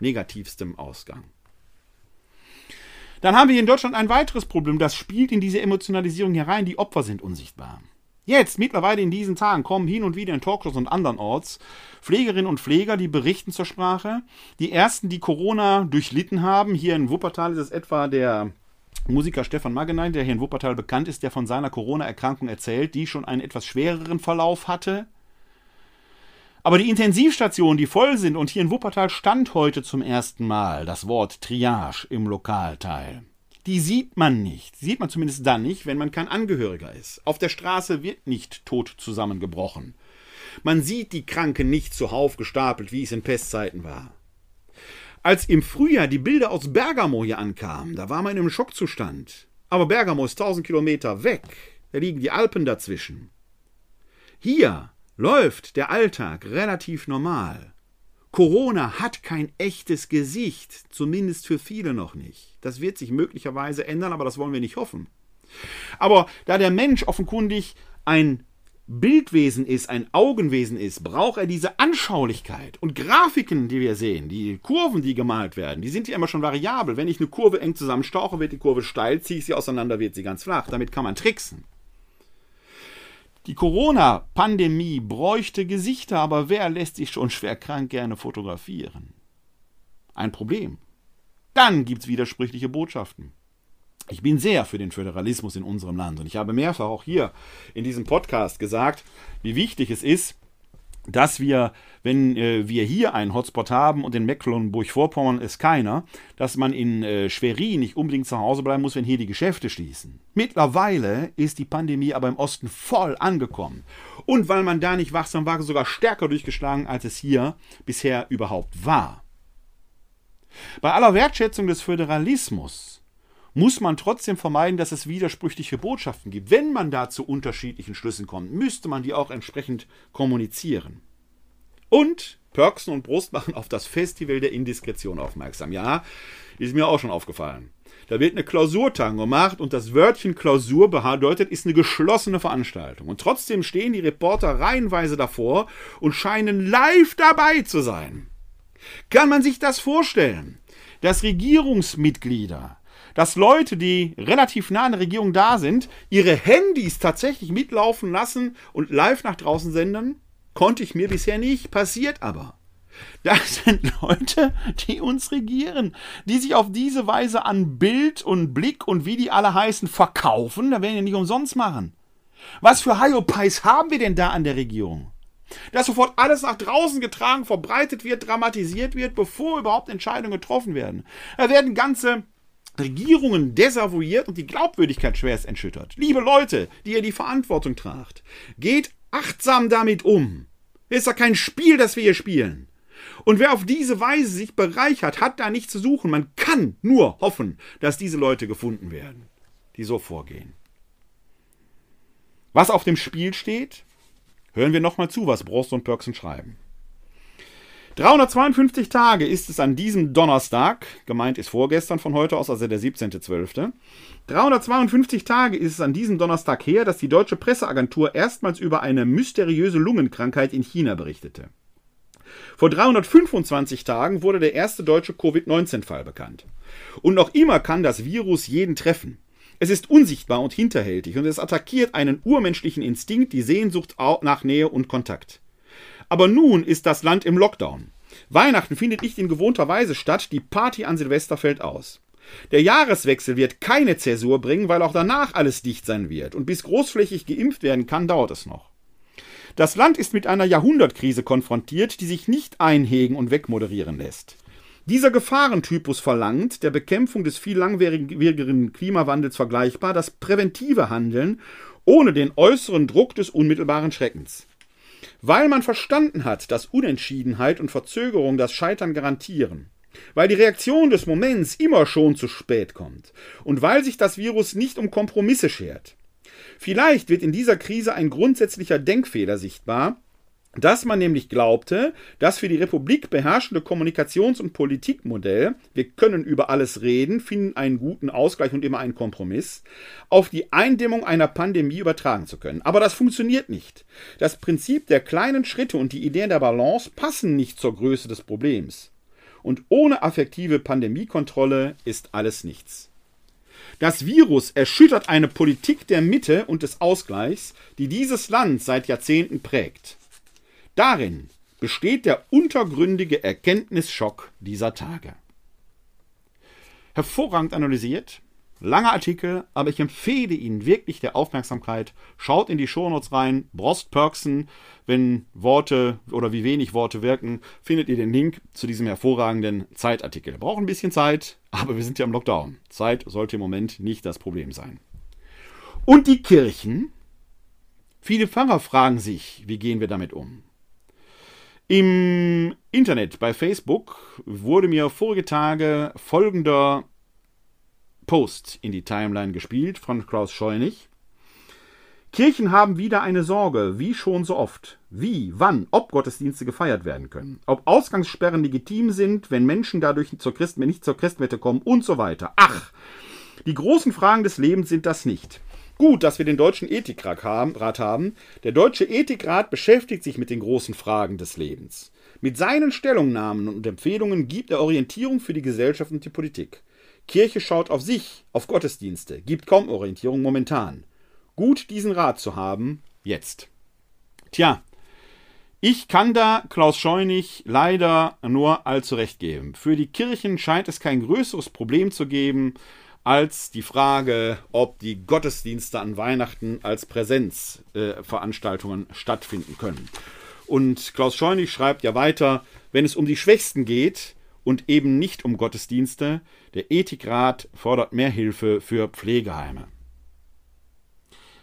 Speaker 1: negativstem Ausgang. Dann haben wir hier in Deutschland ein weiteres Problem, das spielt in diese Emotionalisierung herein, die Opfer sind unsichtbar. Jetzt, mittlerweile in diesen Tagen, kommen hin und wieder in Talkshows und andernorts Pflegerinnen und Pfleger, die berichten zur Sprache. Die ersten, die Corona durchlitten haben, hier in Wuppertal ist es etwa der Musiker Stefan Magenein, der hier in Wuppertal bekannt ist, der von seiner Corona-Erkrankung erzählt, die schon einen etwas schwereren Verlauf hatte. Aber die Intensivstationen, die voll sind, und hier in Wuppertal stand heute zum ersten Mal das Wort Triage im Lokalteil. Die sieht man nicht. Sieht man zumindest dann nicht, wenn man kein Angehöriger ist. Auf der Straße wird nicht tot zusammengebrochen. Man sieht die Kranken nicht zuhauf gestapelt, wie es in Pestzeiten war. Als im Frühjahr die Bilder aus Bergamo hier ankamen, da war man einem Schockzustand. Aber Bergamo ist 1000 Kilometer weg. Da liegen die Alpen dazwischen. Hier läuft der Alltag relativ normal. Corona hat kein echtes Gesicht, zumindest für viele noch nicht. Das wird sich möglicherweise ändern, aber das wollen wir nicht hoffen. Aber da der Mensch offenkundig ein Bildwesen ist, ein Augenwesen ist, braucht er diese Anschaulichkeit. Und Grafiken, die wir sehen, die Kurven, die gemalt werden, die sind ja immer schon variabel. Wenn ich eine Kurve eng zusammenstauche, wird die Kurve steil, ziehe ich sie auseinander, wird sie ganz flach. Damit kann man tricksen. Die Corona-Pandemie bräuchte Gesichter, aber wer lässt sich schon schwer krank gerne fotografieren? Ein Problem. Dann gibt es widersprüchliche Botschaften. Ich bin sehr für den Föderalismus in unserem Land und ich habe mehrfach auch hier in diesem Podcast gesagt, wie wichtig es ist, dass wir, wenn äh, wir hier einen Hotspot haben und in Mecklenburg-Vorpommern ist keiner, dass man in äh, Schwerin nicht unbedingt zu Hause bleiben muss, wenn hier die Geschäfte schließen. Mittlerweile ist die Pandemie aber im Osten voll angekommen. Und weil man da nicht wachsam war, sogar stärker durchgeschlagen, als es hier bisher überhaupt war. Bei aller Wertschätzung des Föderalismus muss man trotzdem vermeiden, dass es widersprüchliche Botschaften gibt. Wenn man da zu unterschiedlichen Schlüssen kommt, müsste man die auch entsprechend kommunizieren. Und Perksen und Brust machen auf das Festival der Indiskretion aufmerksam. Ja, ist mir auch schon aufgefallen. Da wird eine Klausurtagung gemacht und das Wörtchen Klausur bedeutet, ist eine geschlossene Veranstaltung. Und trotzdem stehen die Reporter reihenweise davor und scheinen live dabei zu sein. Kann man sich das vorstellen, dass Regierungsmitglieder dass Leute, die relativ nah an der Regierung da sind, ihre Handys tatsächlich mitlaufen lassen und live nach draußen senden? Konnte ich mir bisher nicht, passiert aber. Das sind Leute, die uns regieren, die sich auf diese Weise an Bild und Blick und wie die alle heißen verkaufen, da werden die nicht umsonst machen. Was für Hyopies haben wir denn da an der Regierung? Dass sofort alles nach draußen getragen, verbreitet wird, dramatisiert wird, bevor überhaupt Entscheidungen getroffen werden. Da werden ganze Regierungen desavouiert und die Glaubwürdigkeit schwerst entschüttert. Liebe Leute, die ihr die Verantwortung tragt, geht achtsam damit um. Es ist ja kein Spiel, das wir hier spielen. Und wer auf diese Weise sich bereichert, hat da nichts zu suchen. Man kann nur hoffen, dass diese Leute gefunden werden, die so vorgehen. Was auf dem Spiel steht, hören wir nochmal zu, was Brost und Pörksen schreiben. 352 Tage ist es an diesem Donnerstag, gemeint ist vorgestern von heute aus, also der 17.12. 352 Tage ist es an diesem Donnerstag her, dass die deutsche Presseagentur erstmals über eine mysteriöse Lungenkrankheit in China berichtete. Vor 325 Tagen wurde der erste deutsche Covid-19-Fall bekannt. Und noch immer kann das Virus jeden treffen. Es ist unsichtbar und hinterhältig und es attackiert einen urmenschlichen Instinkt, die Sehnsucht nach Nähe und Kontakt. Aber nun ist das Land im Lockdown. Weihnachten findet nicht in gewohnter Weise statt, die Party an Silvester fällt aus. Der Jahreswechsel wird keine Zäsur bringen, weil auch danach alles dicht sein wird. Und bis großflächig geimpft werden kann, dauert es noch. Das Land ist mit einer Jahrhundertkrise konfrontiert, die sich nicht einhegen und wegmoderieren lässt. Dieser Gefahrentypus verlangt, der Bekämpfung des viel langwierigeren Klimawandels vergleichbar, das präventive Handeln ohne den äußeren Druck des unmittelbaren Schreckens. Weil man verstanden hat, dass Unentschiedenheit und Verzögerung das Scheitern garantieren. Weil die Reaktion des Moments immer schon zu spät kommt. Und weil sich das Virus nicht um Kompromisse schert. Vielleicht wird in dieser Krise ein grundsätzlicher Denkfehler sichtbar, dass man nämlich glaubte, das für die Republik beherrschende Kommunikations- und Politikmodell, wir können über alles reden, finden einen guten Ausgleich und immer einen Kompromiss, auf die Eindämmung einer Pandemie übertragen zu können. Aber das funktioniert nicht. Das Prinzip der kleinen Schritte und die Ideen der Balance passen nicht zur Größe des Problems. und ohne affektive Pandemiekontrolle ist alles nichts. Das Virus erschüttert eine Politik der Mitte und des Ausgleichs, die dieses Land seit Jahrzehnten prägt. Darin besteht der untergründige Erkenntnisschock dieser Tage. Hervorragend analysiert, Langer Artikel, aber ich empfehle Ihnen wirklich der Aufmerksamkeit. Schaut in die Shownotes rein. Brost Perksen, wenn Worte oder wie wenig Worte wirken, findet ihr den Link zu diesem hervorragenden Zeitartikel. Braucht ein bisschen Zeit, aber wir sind ja im Lockdown. Zeit sollte im Moment nicht das Problem sein. Und die Kirchen? Viele Pfarrer fragen sich, wie gehen wir damit um? Im Internet, bei Facebook, wurde mir vorige Tage folgender Post in die Timeline gespielt von Klaus Scheunig. Kirchen haben wieder eine Sorge, wie schon so oft. Wie, wann, ob Gottesdienste gefeiert werden können. Ob Ausgangssperren legitim sind, wenn Menschen dadurch zur Christ, nicht zur Christmette kommen und so weiter. Ach, die großen Fragen des Lebens sind das nicht. Gut, dass wir den Deutschen Ethikrat haben. Der Deutsche Ethikrat beschäftigt sich mit den großen Fragen des Lebens. Mit seinen Stellungnahmen und Empfehlungen gibt er Orientierung für die Gesellschaft und die Politik. Kirche schaut auf sich, auf Gottesdienste, gibt kaum Orientierung momentan. Gut, diesen Rat zu haben, jetzt. Tja, ich kann da Klaus Scheunig leider nur allzu recht geben. Für die Kirchen scheint es kein größeres Problem zu geben, als die Frage, ob die Gottesdienste an Weihnachten als Präsenzveranstaltungen äh, stattfinden können. Und Klaus Scheunig schreibt ja weiter, wenn es um die Schwächsten geht, und eben nicht um Gottesdienste. Der Ethikrat fordert mehr Hilfe für Pflegeheime.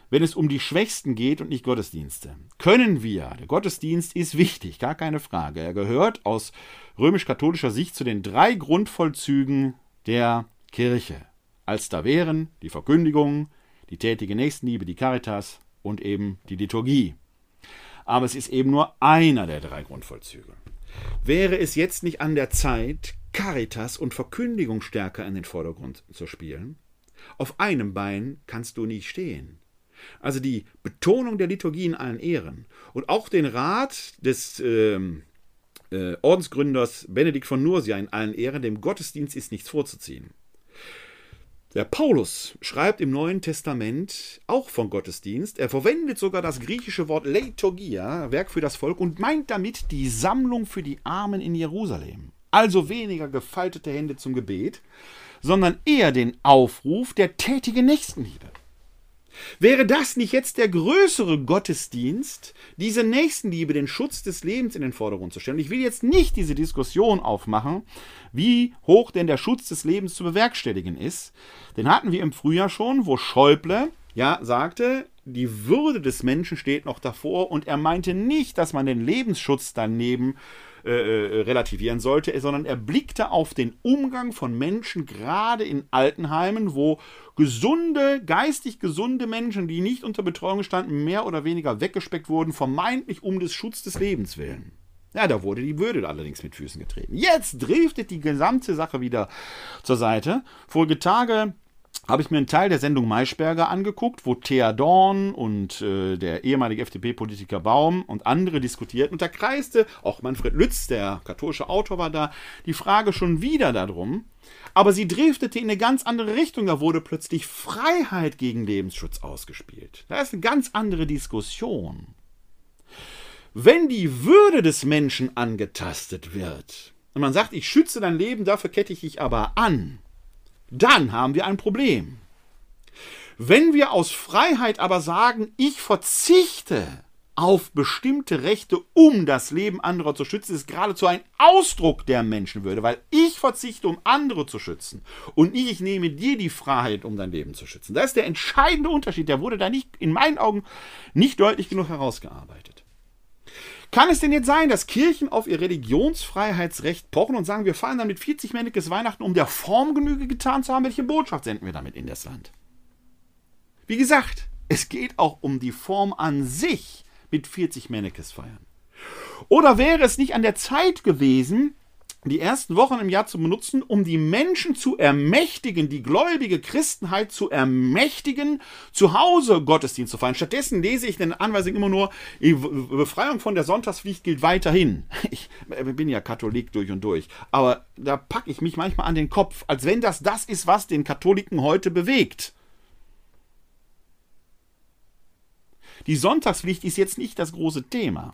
Speaker 1: Wenn es um die Schwächsten geht und nicht Gottesdienste, können wir, der Gottesdienst ist wichtig, gar keine Frage. Er gehört aus römisch-katholischer Sicht zu den drei Grundvollzügen der Kirche. Als da wären die Verkündigung, die tätige Nächstenliebe, die Caritas und eben die Liturgie. Aber es ist eben nur einer der drei Grundvollzüge. Wäre es jetzt nicht an der Zeit, Caritas und Verkündigung stärker in den Vordergrund zu spielen? Auf einem Bein kannst du nicht stehen. Also die Betonung der Liturgie in allen Ehren und auch den Rat des ähm, äh, Ordensgründers Benedikt von Nursia in allen Ehren, dem Gottesdienst ist nichts vorzuziehen. Der Paulus schreibt im Neuen Testament auch von Gottesdienst. Er verwendet sogar das griechische Wort Leiturgia, Werk für das Volk, und meint damit die Sammlung für die Armen in Jerusalem. Also weniger gefaltete Hände zum Gebet, sondern eher den Aufruf der tätigen Nächstenliebe. Wäre das nicht jetzt der größere Gottesdienst, diese Nächstenliebe, den Schutz des Lebens in den Vordergrund zu stellen? Ich will jetzt nicht diese Diskussion aufmachen, wie hoch denn der Schutz des Lebens zu bewerkstelligen ist. Den hatten wir im Frühjahr schon, wo Schäuble ja sagte, die Würde des Menschen steht noch davor und er meinte nicht, dass man den Lebensschutz daneben äh, äh, relativieren sollte, sondern er blickte auf den Umgang von Menschen, gerade in Altenheimen, wo gesunde, geistig gesunde Menschen, die nicht unter Betreuung standen, mehr oder weniger weggespeckt wurden, vermeintlich um des Schutz des Lebens willen. Ja, da wurde die Würde allerdings mit Füßen getreten. Jetzt driftet die gesamte Sache wieder zur Seite. Vorige Tage habe ich mir einen Teil der Sendung Maischberger angeguckt, wo Thea Dorn und äh, der ehemalige FDP-Politiker Baum und andere diskutierten. Und da kreiste, auch Manfred Lütz, der katholische Autor, war da, die Frage schon wieder darum. Aber sie driftete in eine ganz andere Richtung. Da wurde plötzlich Freiheit gegen Lebensschutz ausgespielt. Da ist eine ganz andere Diskussion. Wenn die Würde des Menschen angetastet wird und man sagt, ich schütze dein Leben, dafür kette ich dich aber an, dann haben wir ein Problem. Wenn wir aus Freiheit aber sagen, ich verzichte auf bestimmte Rechte, um das Leben anderer zu schützen, ist geradezu ein Ausdruck der Menschenwürde, weil ich verzichte, um andere zu schützen und nicht, ich nehme dir die Freiheit, um dein Leben zu schützen. Das ist der entscheidende Unterschied. Der wurde da nicht, in meinen Augen, nicht deutlich genug herausgearbeitet. Kann es denn jetzt sein, dass Kirchen auf ihr Religionsfreiheitsrecht pochen und sagen, wir feiern damit 40 Männliches Weihnachten, um der Form Genüge getan zu haben? Welche Botschaft senden wir damit in das Land? Wie gesagt, es geht auch um die Form an sich mit 40 Männekes feiern. Oder wäre es nicht an der Zeit gewesen, die ersten Wochen im Jahr zu benutzen, um die Menschen zu ermächtigen, die gläubige Christenheit zu ermächtigen, zu Hause Gottesdienst zu feiern. Stattdessen lese ich in den Anweisungen immer nur, die Befreiung von der Sonntagspflicht gilt weiterhin. Ich bin ja Katholik durch und durch, aber da packe ich mich manchmal an den Kopf, als wenn das das ist, was den Katholiken heute bewegt. Die Sonntagspflicht ist jetzt nicht das große Thema.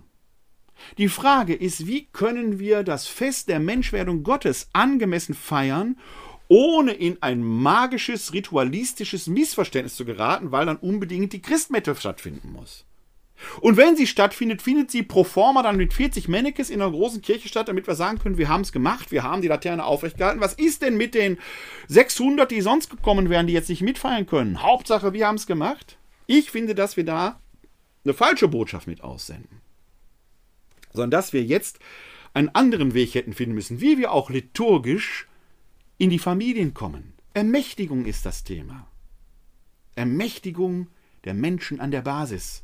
Speaker 1: Die Frage ist, wie können wir das Fest der Menschwerdung Gottes angemessen feiern, ohne in ein magisches, ritualistisches Missverständnis zu geraten, weil dann unbedingt die Christmette stattfinden muss. Und wenn sie stattfindet, findet sie pro forma dann mit 40 Mannekes in einer großen Kirche statt, damit wir sagen können, wir haben es gemacht, wir haben die Laterne aufrecht gehalten. Was ist denn mit den 600, die sonst gekommen wären, die jetzt nicht mitfeiern können? Hauptsache, wir haben es gemacht. Ich finde, dass wir da eine falsche Botschaft mit aussenden sondern dass wir jetzt einen anderen Weg hätten finden müssen, wie wir auch liturgisch in die Familien kommen. Ermächtigung ist das Thema. Ermächtigung der Menschen an der Basis.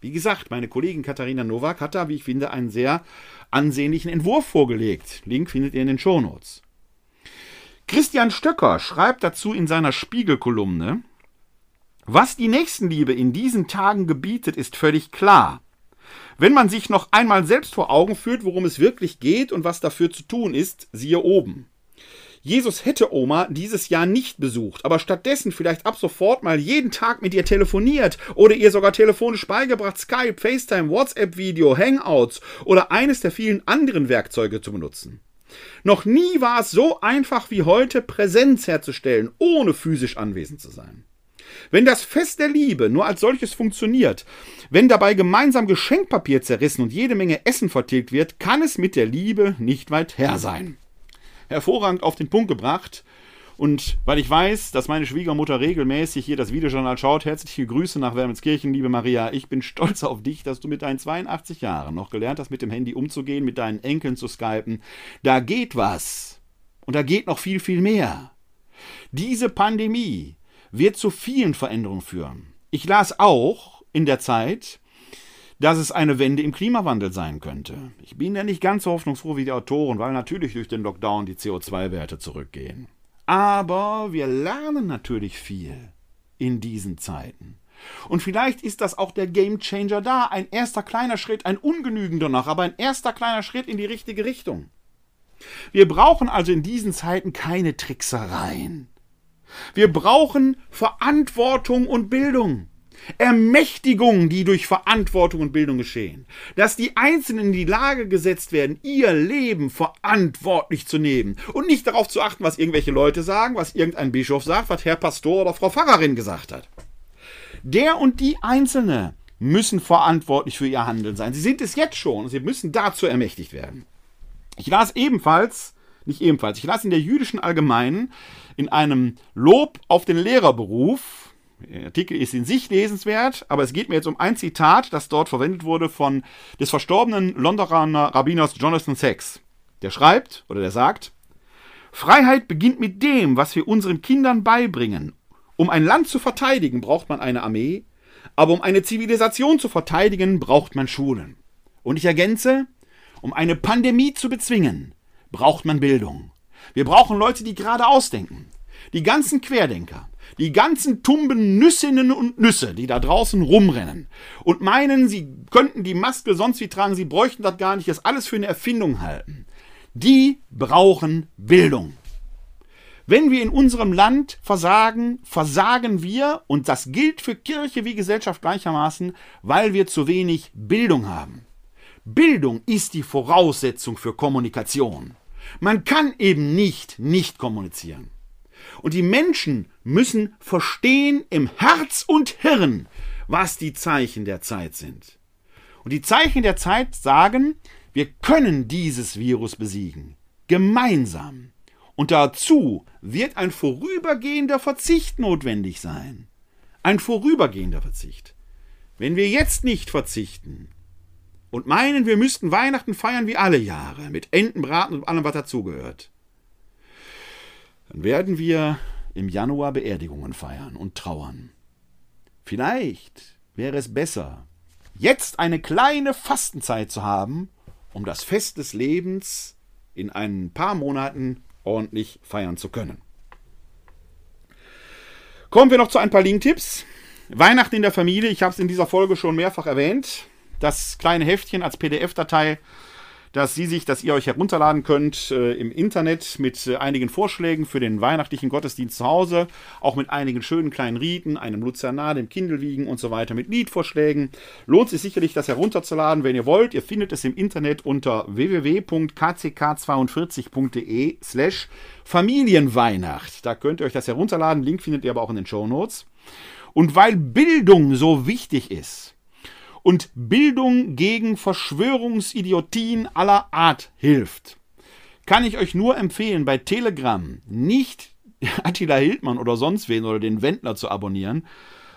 Speaker 1: Wie gesagt, meine Kollegin Katharina Nowak hat da, wie ich finde, einen sehr ansehnlichen Entwurf vorgelegt. Link findet ihr in den Shownotes. Christian Stöcker schreibt dazu in seiner Spiegelkolumne, was die Nächstenliebe in diesen Tagen gebietet, ist völlig klar. Wenn man sich noch einmal selbst vor Augen führt, worum es wirklich geht und was dafür zu tun ist, siehe oben. Jesus hätte Oma dieses Jahr nicht besucht, aber stattdessen vielleicht ab sofort mal jeden Tag mit ihr telefoniert oder ihr sogar telefonisch beigebracht, Skype, FaceTime, WhatsApp-Video, Hangouts oder eines der vielen anderen Werkzeuge zu benutzen. Noch nie war es so einfach wie heute, Präsenz herzustellen, ohne physisch anwesend zu sein. Wenn das Fest der Liebe nur als solches funktioniert, wenn dabei gemeinsam Geschenkpapier zerrissen und jede Menge Essen vertilgt wird, kann es mit der Liebe nicht weit her sein. Hervorragend auf den Punkt gebracht. Und weil ich weiß, dass meine Schwiegermutter regelmäßig hier das Videojournal schaut, herzliche Grüße nach Wermelskirchen, liebe Maria. Ich bin stolz auf dich, dass du mit deinen 82 Jahren noch gelernt hast, mit dem Handy umzugehen, mit deinen Enkeln zu skypen. Da geht was. Und da geht noch viel, viel mehr. Diese Pandemie wird zu vielen Veränderungen führen. Ich las auch in der Zeit, dass es eine Wende im Klimawandel sein könnte. Ich bin ja nicht ganz so hoffnungsfroh wie die Autoren, weil natürlich durch den Lockdown die CO2-Werte zurückgehen. Aber wir lernen natürlich viel in diesen Zeiten. Und vielleicht ist das auch der Game Changer da. Ein erster kleiner Schritt, ein ungenügender noch, aber ein erster kleiner Schritt in die richtige Richtung. Wir brauchen also in diesen Zeiten keine Tricksereien. Wir brauchen Verantwortung und Bildung. Ermächtigung, die durch Verantwortung und Bildung geschehen. Dass die Einzelnen in die Lage gesetzt werden, ihr Leben verantwortlich zu nehmen und nicht darauf zu achten, was irgendwelche Leute sagen, was irgendein Bischof sagt, was Herr Pastor oder Frau Pfarrerin gesagt hat. Der und die Einzelne müssen verantwortlich für ihr Handeln sein. Sie sind es jetzt schon und sie müssen dazu ermächtigt werden. Ich las ebenfalls, nicht ebenfalls, ich las in der jüdischen Allgemeinen in einem Lob auf den Lehrerberuf. Der Artikel ist in sich lesenswert, aber es geht mir jetzt um ein Zitat, das dort verwendet wurde von des verstorbenen Londoner Rabbiners Jonathan Sachs. Der schreibt oder der sagt, Freiheit beginnt mit dem, was wir unseren Kindern beibringen. Um ein Land zu verteidigen, braucht man eine Armee, aber um eine Zivilisation zu verteidigen, braucht man Schulen. Und ich ergänze, um eine Pandemie zu bezwingen, braucht man Bildung. Wir brauchen Leute, die gerade ausdenken. Die ganzen Querdenker, die ganzen tumben Nüssinnen und Nüsse, die da draußen rumrennen und meinen, sie könnten die Maske sonst wie tragen, sie bräuchten das gar nicht, das alles für eine Erfindung halten. Die brauchen Bildung. Wenn wir in unserem Land versagen, versagen wir, und das gilt für Kirche wie Gesellschaft gleichermaßen, weil wir zu wenig Bildung haben. Bildung ist die Voraussetzung für Kommunikation. Man kann eben nicht nicht kommunizieren. Und die Menschen müssen verstehen im Herz und Hirn, was die Zeichen der Zeit sind. Und die Zeichen der Zeit sagen, wir können dieses Virus besiegen. Gemeinsam. Und dazu wird ein vorübergehender Verzicht notwendig sein. Ein vorübergehender Verzicht. Wenn wir jetzt nicht verzichten, und meinen, wir müssten Weihnachten feiern wie alle Jahre, mit Entenbraten und allem, was dazugehört, dann werden wir im Januar Beerdigungen feiern und trauern. Vielleicht wäre es besser, jetzt eine kleine Fastenzeit zu haben, um das Fest des Lebens in ein paar Monaten ordentlich feiern zu können. Kommen wir noch zu ein paar Link-Tipps. Weihnachten in der Familie, ich habe es in dieser Folge schon mehrfach erwähnt. Das kleine Heftchen als PDF-Datei dass Sie sich, dass ihr euch herunterladen könnt äh, im Internet mit äh, einigen Vorschlägen für den weihnachtlichen Gottesdienst zu Hause, auch mit einigen schönen kleinen Riten, einem Luzernar, dem Kindelwiegen und so weiter, mit Liedvorschlägen. Lohnt sich sicherlich, das herunterzuladen, wenn ihr wollt. Ihr findet es im Internet unter www.kck42.de slash Familienweihnacht. Da könnt ihr euch das herunterladen. Link findet ihr aber auch in den Show Notes. Und weil Bildung so wichtig ist, und Bildung gegen Verschwörungsidiotien aller Art hilft, kann ich euch nur empfehlen, bei Telegram nicht Attila Hildmann oder sonst wen oder den Wendler zu abonnieren,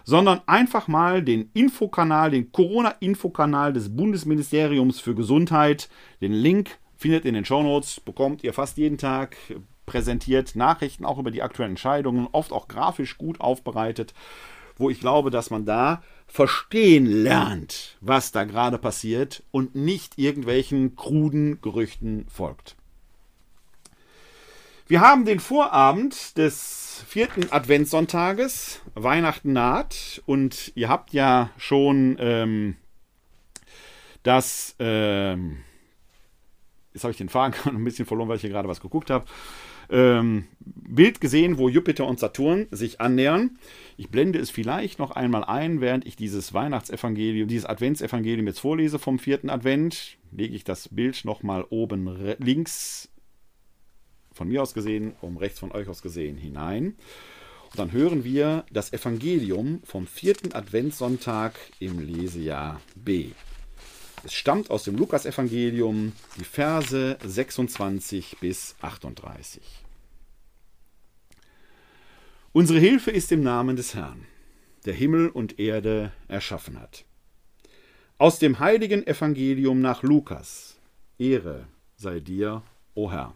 Speaker 1: sondern einfach mal den Infokanal, den Corona-Infokanal des Bundesministeriums für Gesundheit. Den Link findet ihr in den Shownotes, bekommt ihr fast jeden Tag präsentiert. Nachrichten auch über die aktuellen Entscheidungen, oft auch grafisch gut aufbereitet, wo ich glaube, dass man da verstehen lernt, was da gerade passiert und nicht irgendwelchen kruden Gerüchten folgt. Wir haben den Vorabend des vierten Adventssonntages, Weihnachten naht und ihr habt ja schon ähm, das, ähm, jetzt habe ich den Faden ein bisschen verloren, weil ich hier gerade was geguckt habe, ähm, Bild gesehen, wo Jupiter und Saturn sich annähern. Ich blende es vielleicht noch einmal ein, während ich dieses Weihnachtsevangelium, dieses Adventsevangelium jetzt vorlese vom vierten Advent. Lege ich das Bild nochmal oben links, von mir aus gesehen, um rechts von euch aus gesehen, hinein. Und dann hören wir das Evangelium vom vierten Adventssonntag im Lesejahr B. Es stammt aus dem Lukasevangelium, die Verse 26 bis 38. Unsere Hilfe ist im Namen des Herrn, der Himmel und Erde erschaffen hat. Aus dem heiligen Evangelium nach Lukas. Ehre sei dir, o Herr.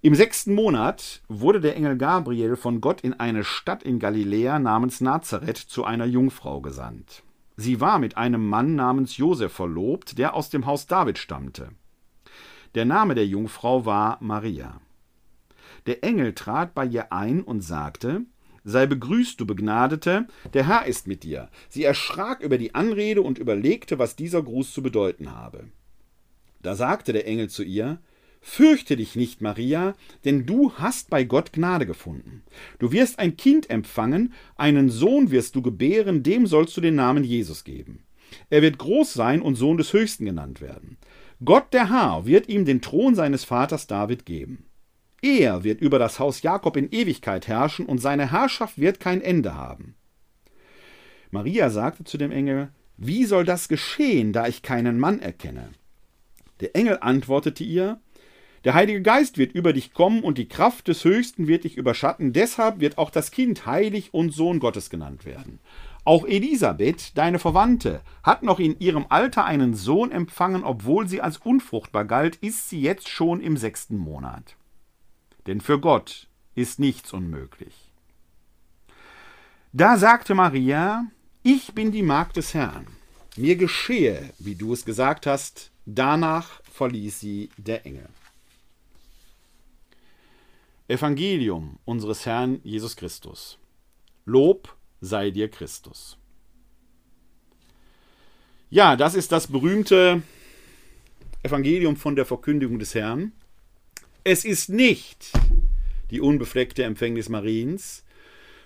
Speaker 1: Im sechsten Monat wurde der Engel Gabriel von Gott in eine Stadt in Galiläa namens Nazareth zu einer Jungfrau gesandt. Sie war mit einem Mann namens Josef verlobt, der aus dem Haus David stammte. Der Name der Jungfrau war Maria. Der Engel trat bei ihr ein und sagte, Sei begrüßt, du Begnadete, der Herr ist mit dir. Sie erschrak über die Anrede und überlegte, was dieser Gruß zu bedeuten habe. Da sagte der Engel zu ihr, Fürchte dich nicht, Maria, denn du hast bei Gott Gnade gefunden. Du wirst ein Kind empfangen, einen Sohn wirst du gebären, dem sollst du den Namen Jesus geben. Er wird groß sein und Sohn des Höchsten genannt werden. Gott der Herr wird ihm den Thron seines Vaters David geben. Er wird über das Haus Jakob in Ewigkeit herrschen, und seine Herrschaft wird kein Ende haben. Maria sagte zu dem Engel, Wie soll das geschehen, da ich keinen Mann erkenne? Der Engel antwortete ihr, der Heilige Geist wird über dich kommen und die Kraft des Höchsten wird dich überschatten. Deshalb wird auch das Kind heilig und Sohn Gottes genannt werden. Auch Elisabeth, deine Verwandte, hat noch in ihrem Alter einen Sohn empfangen, obwohl sie als unfruchtbar galt, ist sie jetzt schon im sechsten Monat. Denn für Gott ist nichts unmöglich. Da sagte Maria, ich bin die Magd des Herrn. Mir geschehe, wie du es gesagt hast. Danach verließ sie der Engel. Evangelium unseres Herrn Jesus Christus. Lob sei dir Christus. Ja, das ist das berühmte Evangelium von der Verkündigung des Herrn. Es ist nicht die unbefleckte Empfängnis Mariens.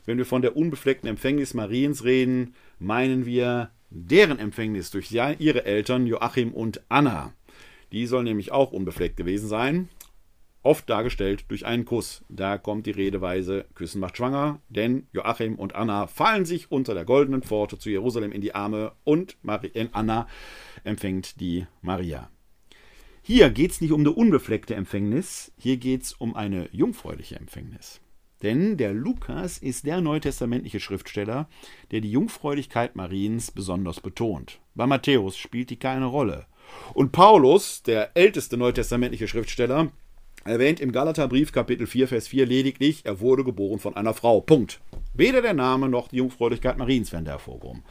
Speaker 1: Wenn wir von der unbefleckten Empfängnis Mariens reden, meinen wir deren Empfängnis durch ihre Eltern Joachim und Anna. Die soll nämlich auch unbefleckt gewesen sein oft dargestellt durch einen Kuss. Da kommt die Redeweise Küssen macht schwanger, denn Joachim und Anna fallen sich unter der goldenen Pforte zu Jerusalem in die Arme und äh, Anna empfängt die Maria. Hier geht es nicht um eine unbefleckte Empfängnis, hier geht es um eine jungfräuliche Empfängnis. Denn der Lukas ist der neutestamentliche Schriftsteller, der die Jungfräulichkeit Mariens besonders betont. Bei Matthäus spielt die keine Rolle. Und Paulus, der älteste neutestamentliche Schriftsteller, erwähnt im Galaterbrief Kapitel 4, Vers 4 lediglich, er wurde geboren von einer Frau. Punkt. Weder der Name noch die Jungfräulichkeit Mariens werden hervorgehoben.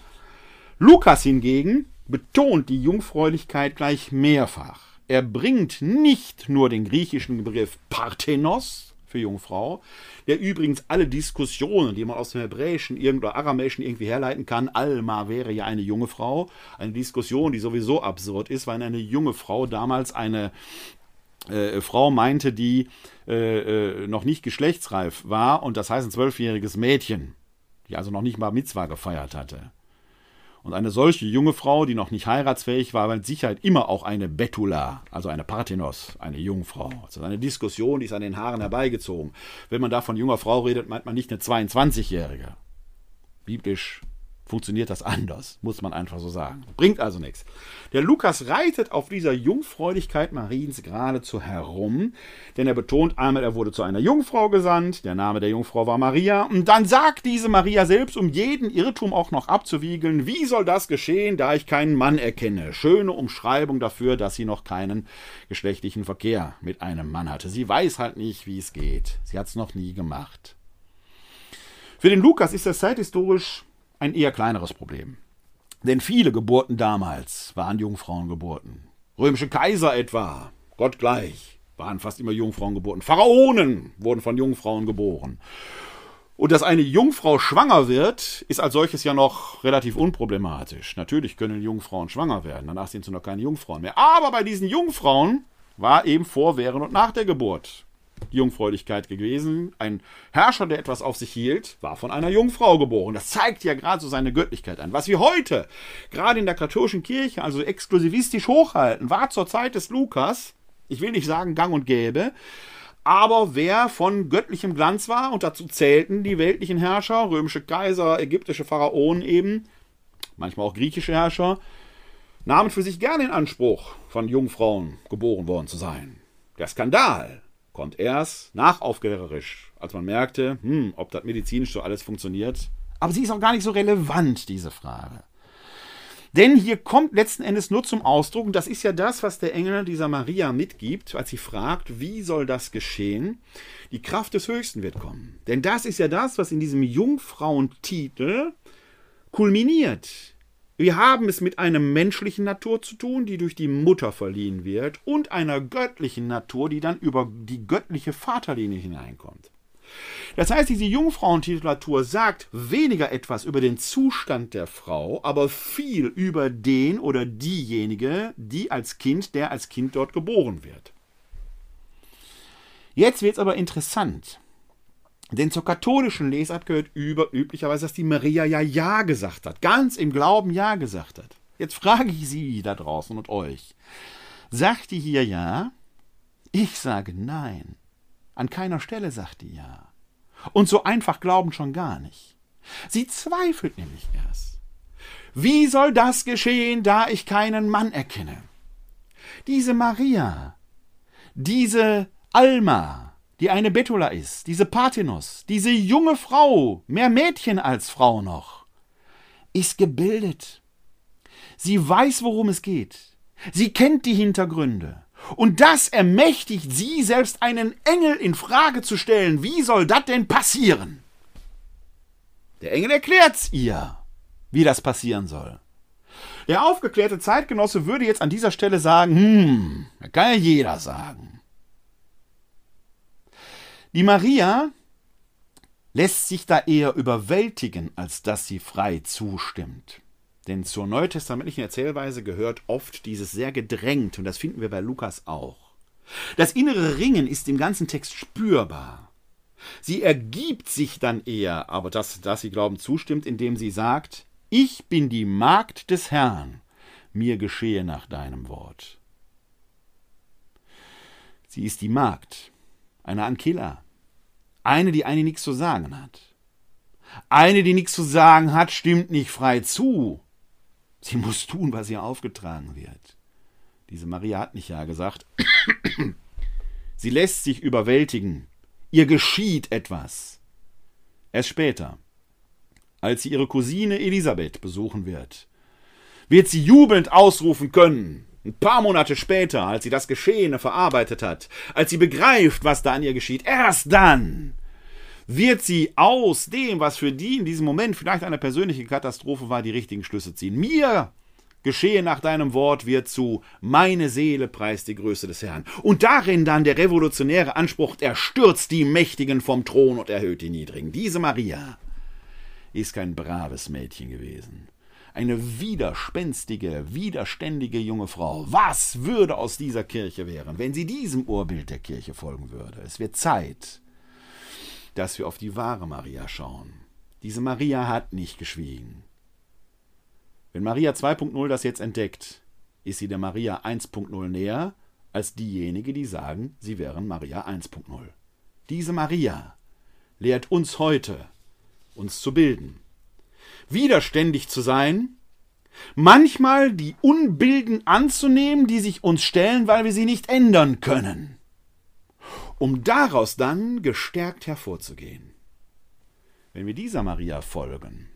Speaker 1: Lukas hingegen betont die Jungfräulichkeit gleich mehrfach. Er bringt nicht nur den griechischen Begriff Parthenos für Jungfrau, der übrigens alle Diskussionen, die man aus dem Hebräischen oder Aramäischen irgendwie herleiten kann, Alma wäre ja eine junge Frau, eine Diskussion, die sowieso absurd ist, weil eine junge Frau damals eine äh, Frau meinte, die äh, äh, noch nicht geschlechtsreif war und das heißt ein zwölfjähriges Mädchen, die also noch nicht mal Mitzwa gefeiert hatte. Und eine solche junge Frau, die noch nicht heiratsfähig war, war mit Sicherheit immer auch eine Betula, also eine Parthenos, eine Jungfrau. Das ist eine Diskussion, die ist an den Haaren herbeigezogen. Wenn man da von junger Frau redet, meint man nicht eine 22-Jährige. Biblisch funktioniert das anders, muss man einfach so sagen. Bringt also nichts. Der Lukas reitet auf dieser Jungfräulichkeit Mariens geradezu herum, denn er betont einmal, er wurde zu einer Jungfrau gesandt, der Name der Jungfrau war Maria, und dann sagt diese Maria selbst, um jeden Irrtum auch noch abzuwiegeln, wie soll das geschehen, da ich keinen Mann erkenne? Schöne Umschreibung dafür, dass sie noch keinen geschlechtlichen Verkehr mit einem Mann hatte. Sie weiß halt nicht, wie es geht. Sie hat es noch nie gemacht. Für den Lukas ist das zeithistorisch ein eher kleineres Problem. Denn viele Geburten damals waren Jungfrauengeburten. Römische Kaiser etwa, Gott gleich, waren fast immer Jungfrauengeburten. Pharaonen wurden von Jungfrauen geboren. Und dass eine Jungfrau schwanger wird, ist als solches ja noch relativ unproblematisch. Natürlich können Jungfrauen schwanger werden, danach sind sie noch keine Jungfrauen mehr. Aber bei diesen Jungfrauen war eben vor, während und nach der Geburt Jungfräulichkeit gewesen. Ein Herrscher, der etwas auf sich hielt, war von einer Jungfrau geboren. Das zeigt ja gerade so seine Göttlichkeit an. Was wir heute, gerade in der katholischen Kirche, also exklusivistisch hochhalten, war zur Zeit des Lukas, ich will nicht sagen gang und gäbe, aber wer von göttlichem Glanz war, und dazu zählten die weltlichen Herrscher, römische Kaiser, ägyptische Pharaonen eben, manchmal auch griechische Herrscher, nahmen für sich gerne in Anspruch, von Jungfrauen geboren worden zu sein. Der Skandal, kommt erst nachaufklärerisch, als man merkte, hm, ob das medizinisch so alles funktioniert. Aber sie ist auch gar nicht so relevant, diese Frage. Denn hier kommt letzten Endes nur zum Ausdruck, und das ist ja das, was der Engel dieser Maria mitgibt, als sie fragt, wie soll das geschehen? Die Kraft des Höchsten wird kommen. Denn das ist ja das, was in diesem Jungfrauentitel kulminiert. Wir haben es mit einer menschlichen Natur zu tun, die durch die Mutter verliehen wird, und einer göttlichen Natur, die dann über die göttliche Vaterlinie hineinkommt. Das heißt, diese Jungfrauentitulatur sagt weniger etwas über den Zustand der Frau, aber viel über den oder diejenige, die als Kind, der als Kind dort geboren wird. Jetzt wird es aber interessant. Denn zur katholischen Lesart gehört über, üblicherweise, dass die Maria ja Ja gesagt hat. Ganz im Glauben Ja gesagt hat. Jetzt frage ich Sie da draußen und euch. Sagt die hier Ja? Ich sage Nein. An keiner Stelle sagt die Ja. Und so einfach glauben schon gar nicht. Sie zweifelt nämlich erst. Wie soll das geschehen, da ich keinen Mann erkenne? Diese Maria, diese Alma, die eine Betula ist, diese Parthenos, diese junge Frau, mehr Mädchen als Frau noch, ist gebildet. Sie weiß, worum es geht. Sie kennt die Hintergründe. Und das ermächtigt sie, selbst einen Engel in Frage zu stellen. Wie soll das denn passieren? Der Engel erklärt's ihr, wie das passieren soll. Der aufgeklärte Zeitgenosse würde jetzt an dieser Stelle sagen, hm, kann ja jeder sagen. Die Maria lässt sich da eher überwältigen, als dass sie frei zustimmt. Denn zur neutestamentlichen Erzählweise gehört oft dieses sehr gedrängt, und das finden wir bei Lukas auch. Das innere Ringen ist im ganzen Text spürbar. Sie ergibt sich dann eher, aber dass, dass sie Glauben zustimmt, indem sie sagt, ich bin die Magd des Herrn, mir geschehe nach deinem Wort. Sie ist die Magd, eine Ankilla, eine, die eine nichts zu sagen hat. Eine, die nichts zu sagen hat, stimmt nicht frei zu. Sie muss tun, was ihr aufgetragen wird. Diese Maria hat nicht ja gesagt. Sie lässt sich überwältigen. Ihr geschieht etwas. Erst später, als sie ihre Cousine Elisabeth besuchen wird, wird sie jubelnd ausrufen können. Ein paar Monate später, als sie das Geschehene verarbeitet hat, als sie begreift, was da an ihr geschieht, erst dann wird sie aus dem, was für die in diesem Moment vielleicht eine persönliche Katastrophe war, die richtigen Schlüsse ziehen. Mir geschehe nach deinem Wort, wird zu meine Seele preist die Größe des Herrn. Und darin dann der revolutionäre Anspruch, er stürzt die Mächtigen vom Thron und erhöht die Niedrigen. Diese Maria ist kein braves Mädchen gewesen. Eine widerspenstige, widerständige junge Frau. Was würde aus dieser Kirche werden, wenn sie diesem Urbild der Kirche folgen würde? Es wird Zeit, dass wir auf die wahre Maria schauen. Diese Maria hat nicht geschwiegen. Wenn Maria 2.0 das jetzt entdeckt, ist sie der Maria 1.0 näher als diejenigen, die sagen, sie wären Maria 1.0. Diese Maria lehrt uns heute, uns zu bilden, widerständig zu sein, manchmal die Unbilden anzunehmen, die sich uns stellen, weil wir sie nicht ändern können, um daraus dann gestärkt hervorzugehen. Wenn wir dieser Maria folgen,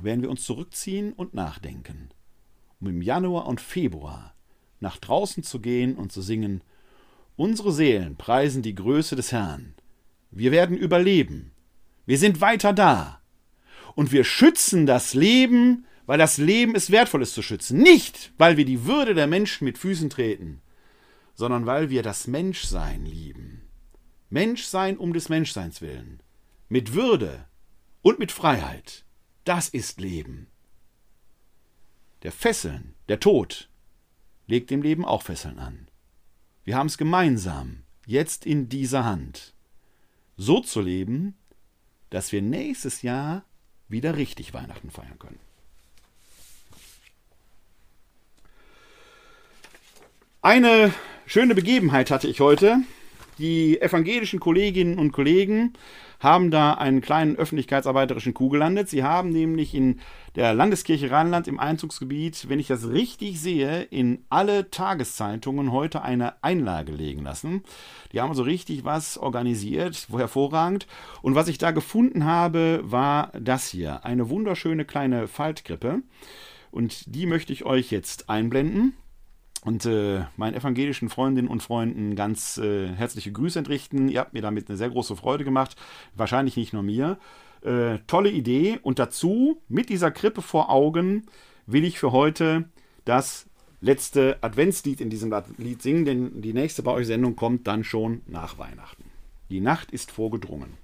Speaker 1: werden wir uns zurückziehen und nachdenken, um im Januar und Februar nach draußen zu gehen und zu singen Unsere Seelen preisen die Größe des Herrn. Wir werden überleben. Wir sind weiter da. Und wir schützen das Leben, weil das Leben ist wertvoll ist zu schützen. Nicht, weil wir die Würde der Menschen mit Füßen treten, sondern weil wir das Menschsein lieben. Menschsein um des Menschseins willen. Mit Würde und mit Freiheit. Das ist Leben. Der Fesseln, der Tod, legt dem Leben auch Fesseln an. Wir haben es gemeinsam, jetzt in dieser Hand, so zu leben, dass wir nächstes Jahr wieder richtig Weihnachten feiern können. Eine schöne Begebenheit hatte ich heute. Die evangelischen Kolleginnen und Kollegen haben da einen kleinen öffentlichkeitsarbeiterischen Coup gelandet. Sie haben nämlich in der Landeskirche Rheinland im Einzugsgebiet, wenn ich das richtig sehe, in alle Tageszeitungen heute eine Einlage legen lassen. Die haben so richtig was organisiert, hervorragend. Und was ich da gefunden habe, war das hier. Eine wunderschöne kleine Faltkrippe. Und die möchte ich euch jetzt einblenden und äh, meinen evangelischen Freundinnen und Freunden ganz äh, herzliche Grüße entrichten. Ihr habt mir damit eine sehr große Freude gemacht. Wahrscheinlich nicht nur mir. Äh, tolle Idee. Und dazu, mit dieser Krippe vor Augen, will ich für heute das letzte Adventslied in diesem Lied singen, denn die nächste bei euch Sendung kommt dann schon nach Weihnachten. Die Nacht ist vorgedrungen.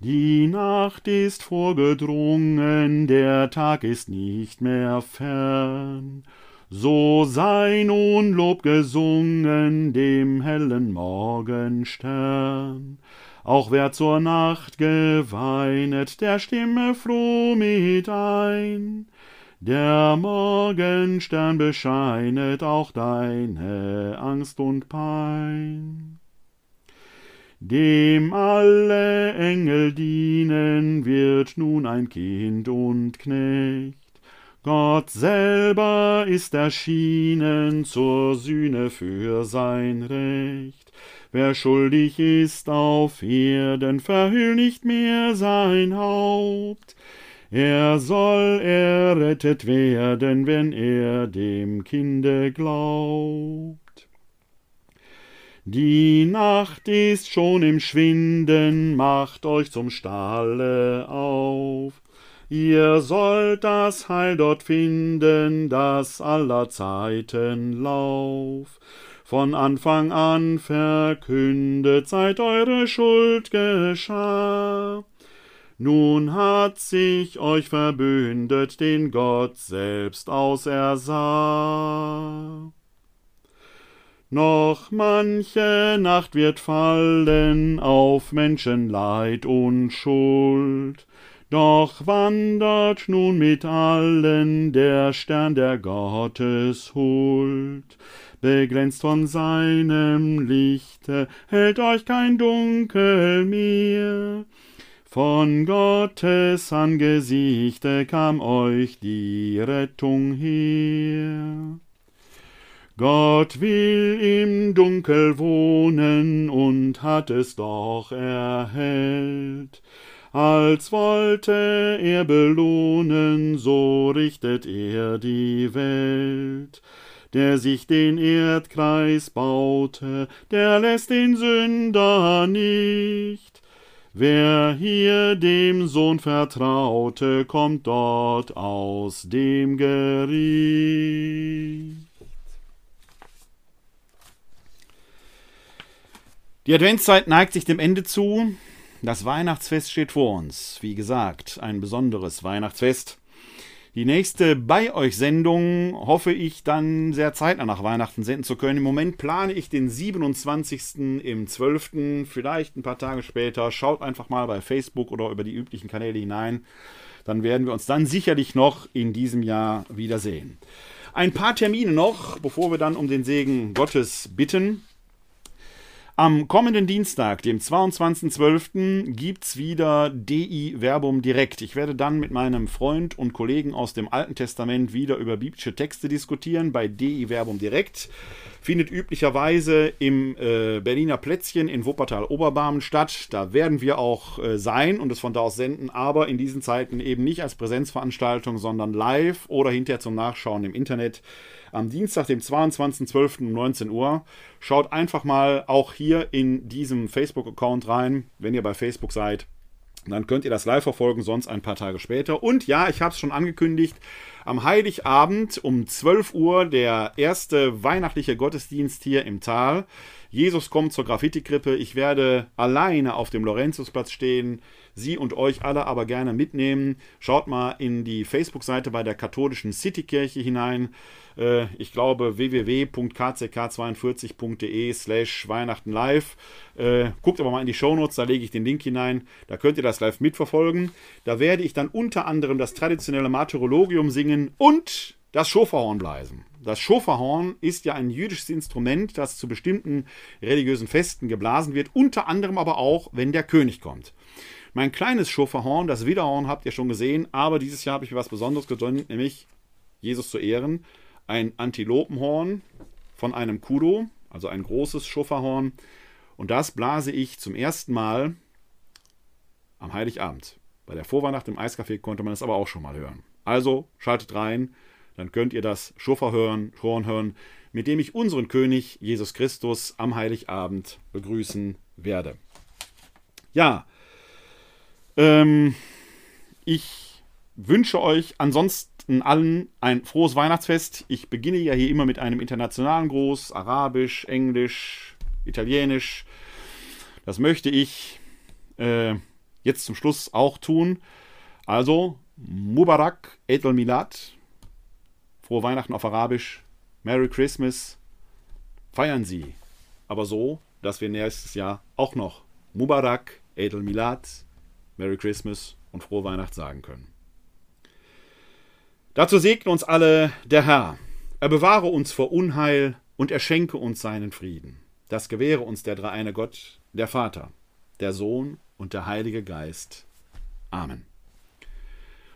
Speaker 1: Die Nacht ist vorgedrungen, der Tag ist nicht mehr fern. So sei nun Lob gesungen dem hellen Morgenstern. Auch wer zur Nacht geweinet, der stimme froh mit ein. Der Morgenstern bescheinet auch deine Angst und Pein dem alle Engel dienen, wird nun ein Kind und Knecht. Gott selber ist erschienen zur Sühne für sein Recht. Wer schuldig ist auf Erden, verhüll nicht mehr sein Haupt. Er soll errettet werden, wenn er dem Kinde glaubt. Die Nacht ist schon im Schwinden, macht euch zum Stalle auf. Ihr sollt das Heil dort finden, das aller Zeiten Lauf. Von Anfang an verkündet, seit eure Schuld geschah. Nun hat sich euch verbündet, den Gott selbst ausersah. Noch manche Nacht wird fallen auf Menschenleid und Schuld. Doch wandert nun mit allen der Stern der Gottes Huld. Beglänzt von seinem Lichte hält euch kein Dunkel mehr. Von Gottes Angesichte kam euch die Rettung her. Gott will im Dunkel wohnen und hat es doch erhellt. Als wollte er belohnen, so richtet er die Welt. Der sich den Erdkreis baute, der lässt den Sünder nicht. Wer hier dem Sohn vertraute, kommt dort aus dem Gericht. Die Adventszeit neigt sich dem Ende zu. Das Weihnachtsfest steht vor uns. Wie gesagt, ein besonderes Weihnachtsfest. Die nächste bei euch Sendung hoffe ich dann sehr zeitnah nach Weihnachten senden zu können. Im Moment plane ich den 27. im 12. Vielleicht ein paar Tage später. Schaut einfach mal bei Facebook oder über die üblichen Kanäle hinein. Dann werden wir uns dann sicherlich noch in diesem Jahr wiedersehen. Ein paar Termine noch, bevor wir dann um den Segen Gottes bitten. Am kommenden Dienstag, dem 22.12., gibt es wieder DI Verbum direkt. Ich werde dann mit meinem Freund und Kollegen aus dem Alten Testament wieder über biblische Texte diskutieren bei DI Verbum direkt. Findet üblicherweise im äh, Berliner Plätzchen in Wuppertal-Oberbarmen statt. Da werden wir auch äh, sein und es von da aus senden, aber in diesen Zeiten eben nicht als Präsenzveranstaltung, sondern live oder hinterher zum Nachschauen im Internet am Dienstag, dem 22.12. um 19 Uhr. Schaut einfach mal auch hier in diesem Facebook-Account rein, wenn ihr bei Facebook seid. Dann könnt ihr das live verfolgen, sonst ein paar Tage später. Und ja, ich habe es schon angekündigt, am Heiligabend um 12 Uhr der erste weihnachtliche Gottesdienst hier im Tal. Jesus kommt zur Graffiti-Krippe. Ich werde alleine auf dem Lorenzusplatz stehen. Sie und euch alle aber gerne mitnehmen. Schaut mal in die Facebook-Seite bei der katholischen Citykirche hinein. Äh, ich glaube www.kck42.de slash Weihnachten live. Äh, guckt aber mal in die Shownotes, da lege ich den Link hinein. Da könnt ihr das live mitverfolgen. Da werde ich dann unter anderem das traditionelle Martyrologium singen und das Schofahorn blasen. Das Schofahorn ist ja ein jüdisches Instrument, das zu bestimmten religiösen Festen geblasen wird, unter anderem aber auch, wenn der König kommt. Mein kleines Schofahorn, das Widerhorn, habt ihr schon gesehen, aber dieses Jahr habe ich mir was Besonderes gegründet, nämlich Jesus zu Ehren ein Antilopenhorn von einem Kudo, also ein großes Schofferhorn. Und das blase ich zum ersten Mal am Heiligabend. Bei der Vorweihnacht im Eiscafé konnte man es aber auch schon mal hören. Also schaltet rein, dann könnt ihr das Schofferhorn hören, mit dem ich unseren König Jesus Christus am Heiligabend begrüßen werde. Ja, ähm, ich wünsche euch ansonsten allen ein frohes Weihnachtsfest. Ich beginne ja hier immer mit einem internationalen Gruß, Arabisch, Englisch, Italienisch. Das möchte ich äh, jetzt zum Schluss auch tun. Also, Mubarak Eid al-Milad, frohe Weihnachten auf Arabisch, Merry Christmas, feiern Sie. Aber so, dass wir nächstes Jahr auch noch Mubarak Eid al-Milad, Merry Christmas und frohe Weihnacht sagen können. Dazu segne uns alle der Herr. Er bewahre uns vor Unheil und er schenke uns seinen Frieden. Das gewähre uns der dreieine Gott, der Vater, der Sohn und der Heilige Geist. Amen.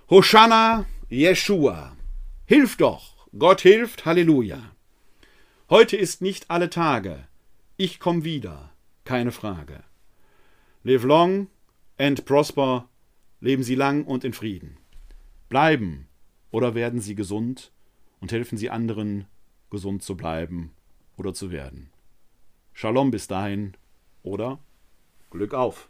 Speaker 1: Hosanna, Jeshua. Hilf doch, Gott hilft, Halleluja. Heute ist nicht alle Tage. Ich komm wieder, keine Frage. Live long and prosper, leben Sie lang und in Frieden. Bleiben oder werden sie gesund und helfen sie anderen, gesund zu bleiben oder zu werden? Shalom bis dahin oder Glück auf!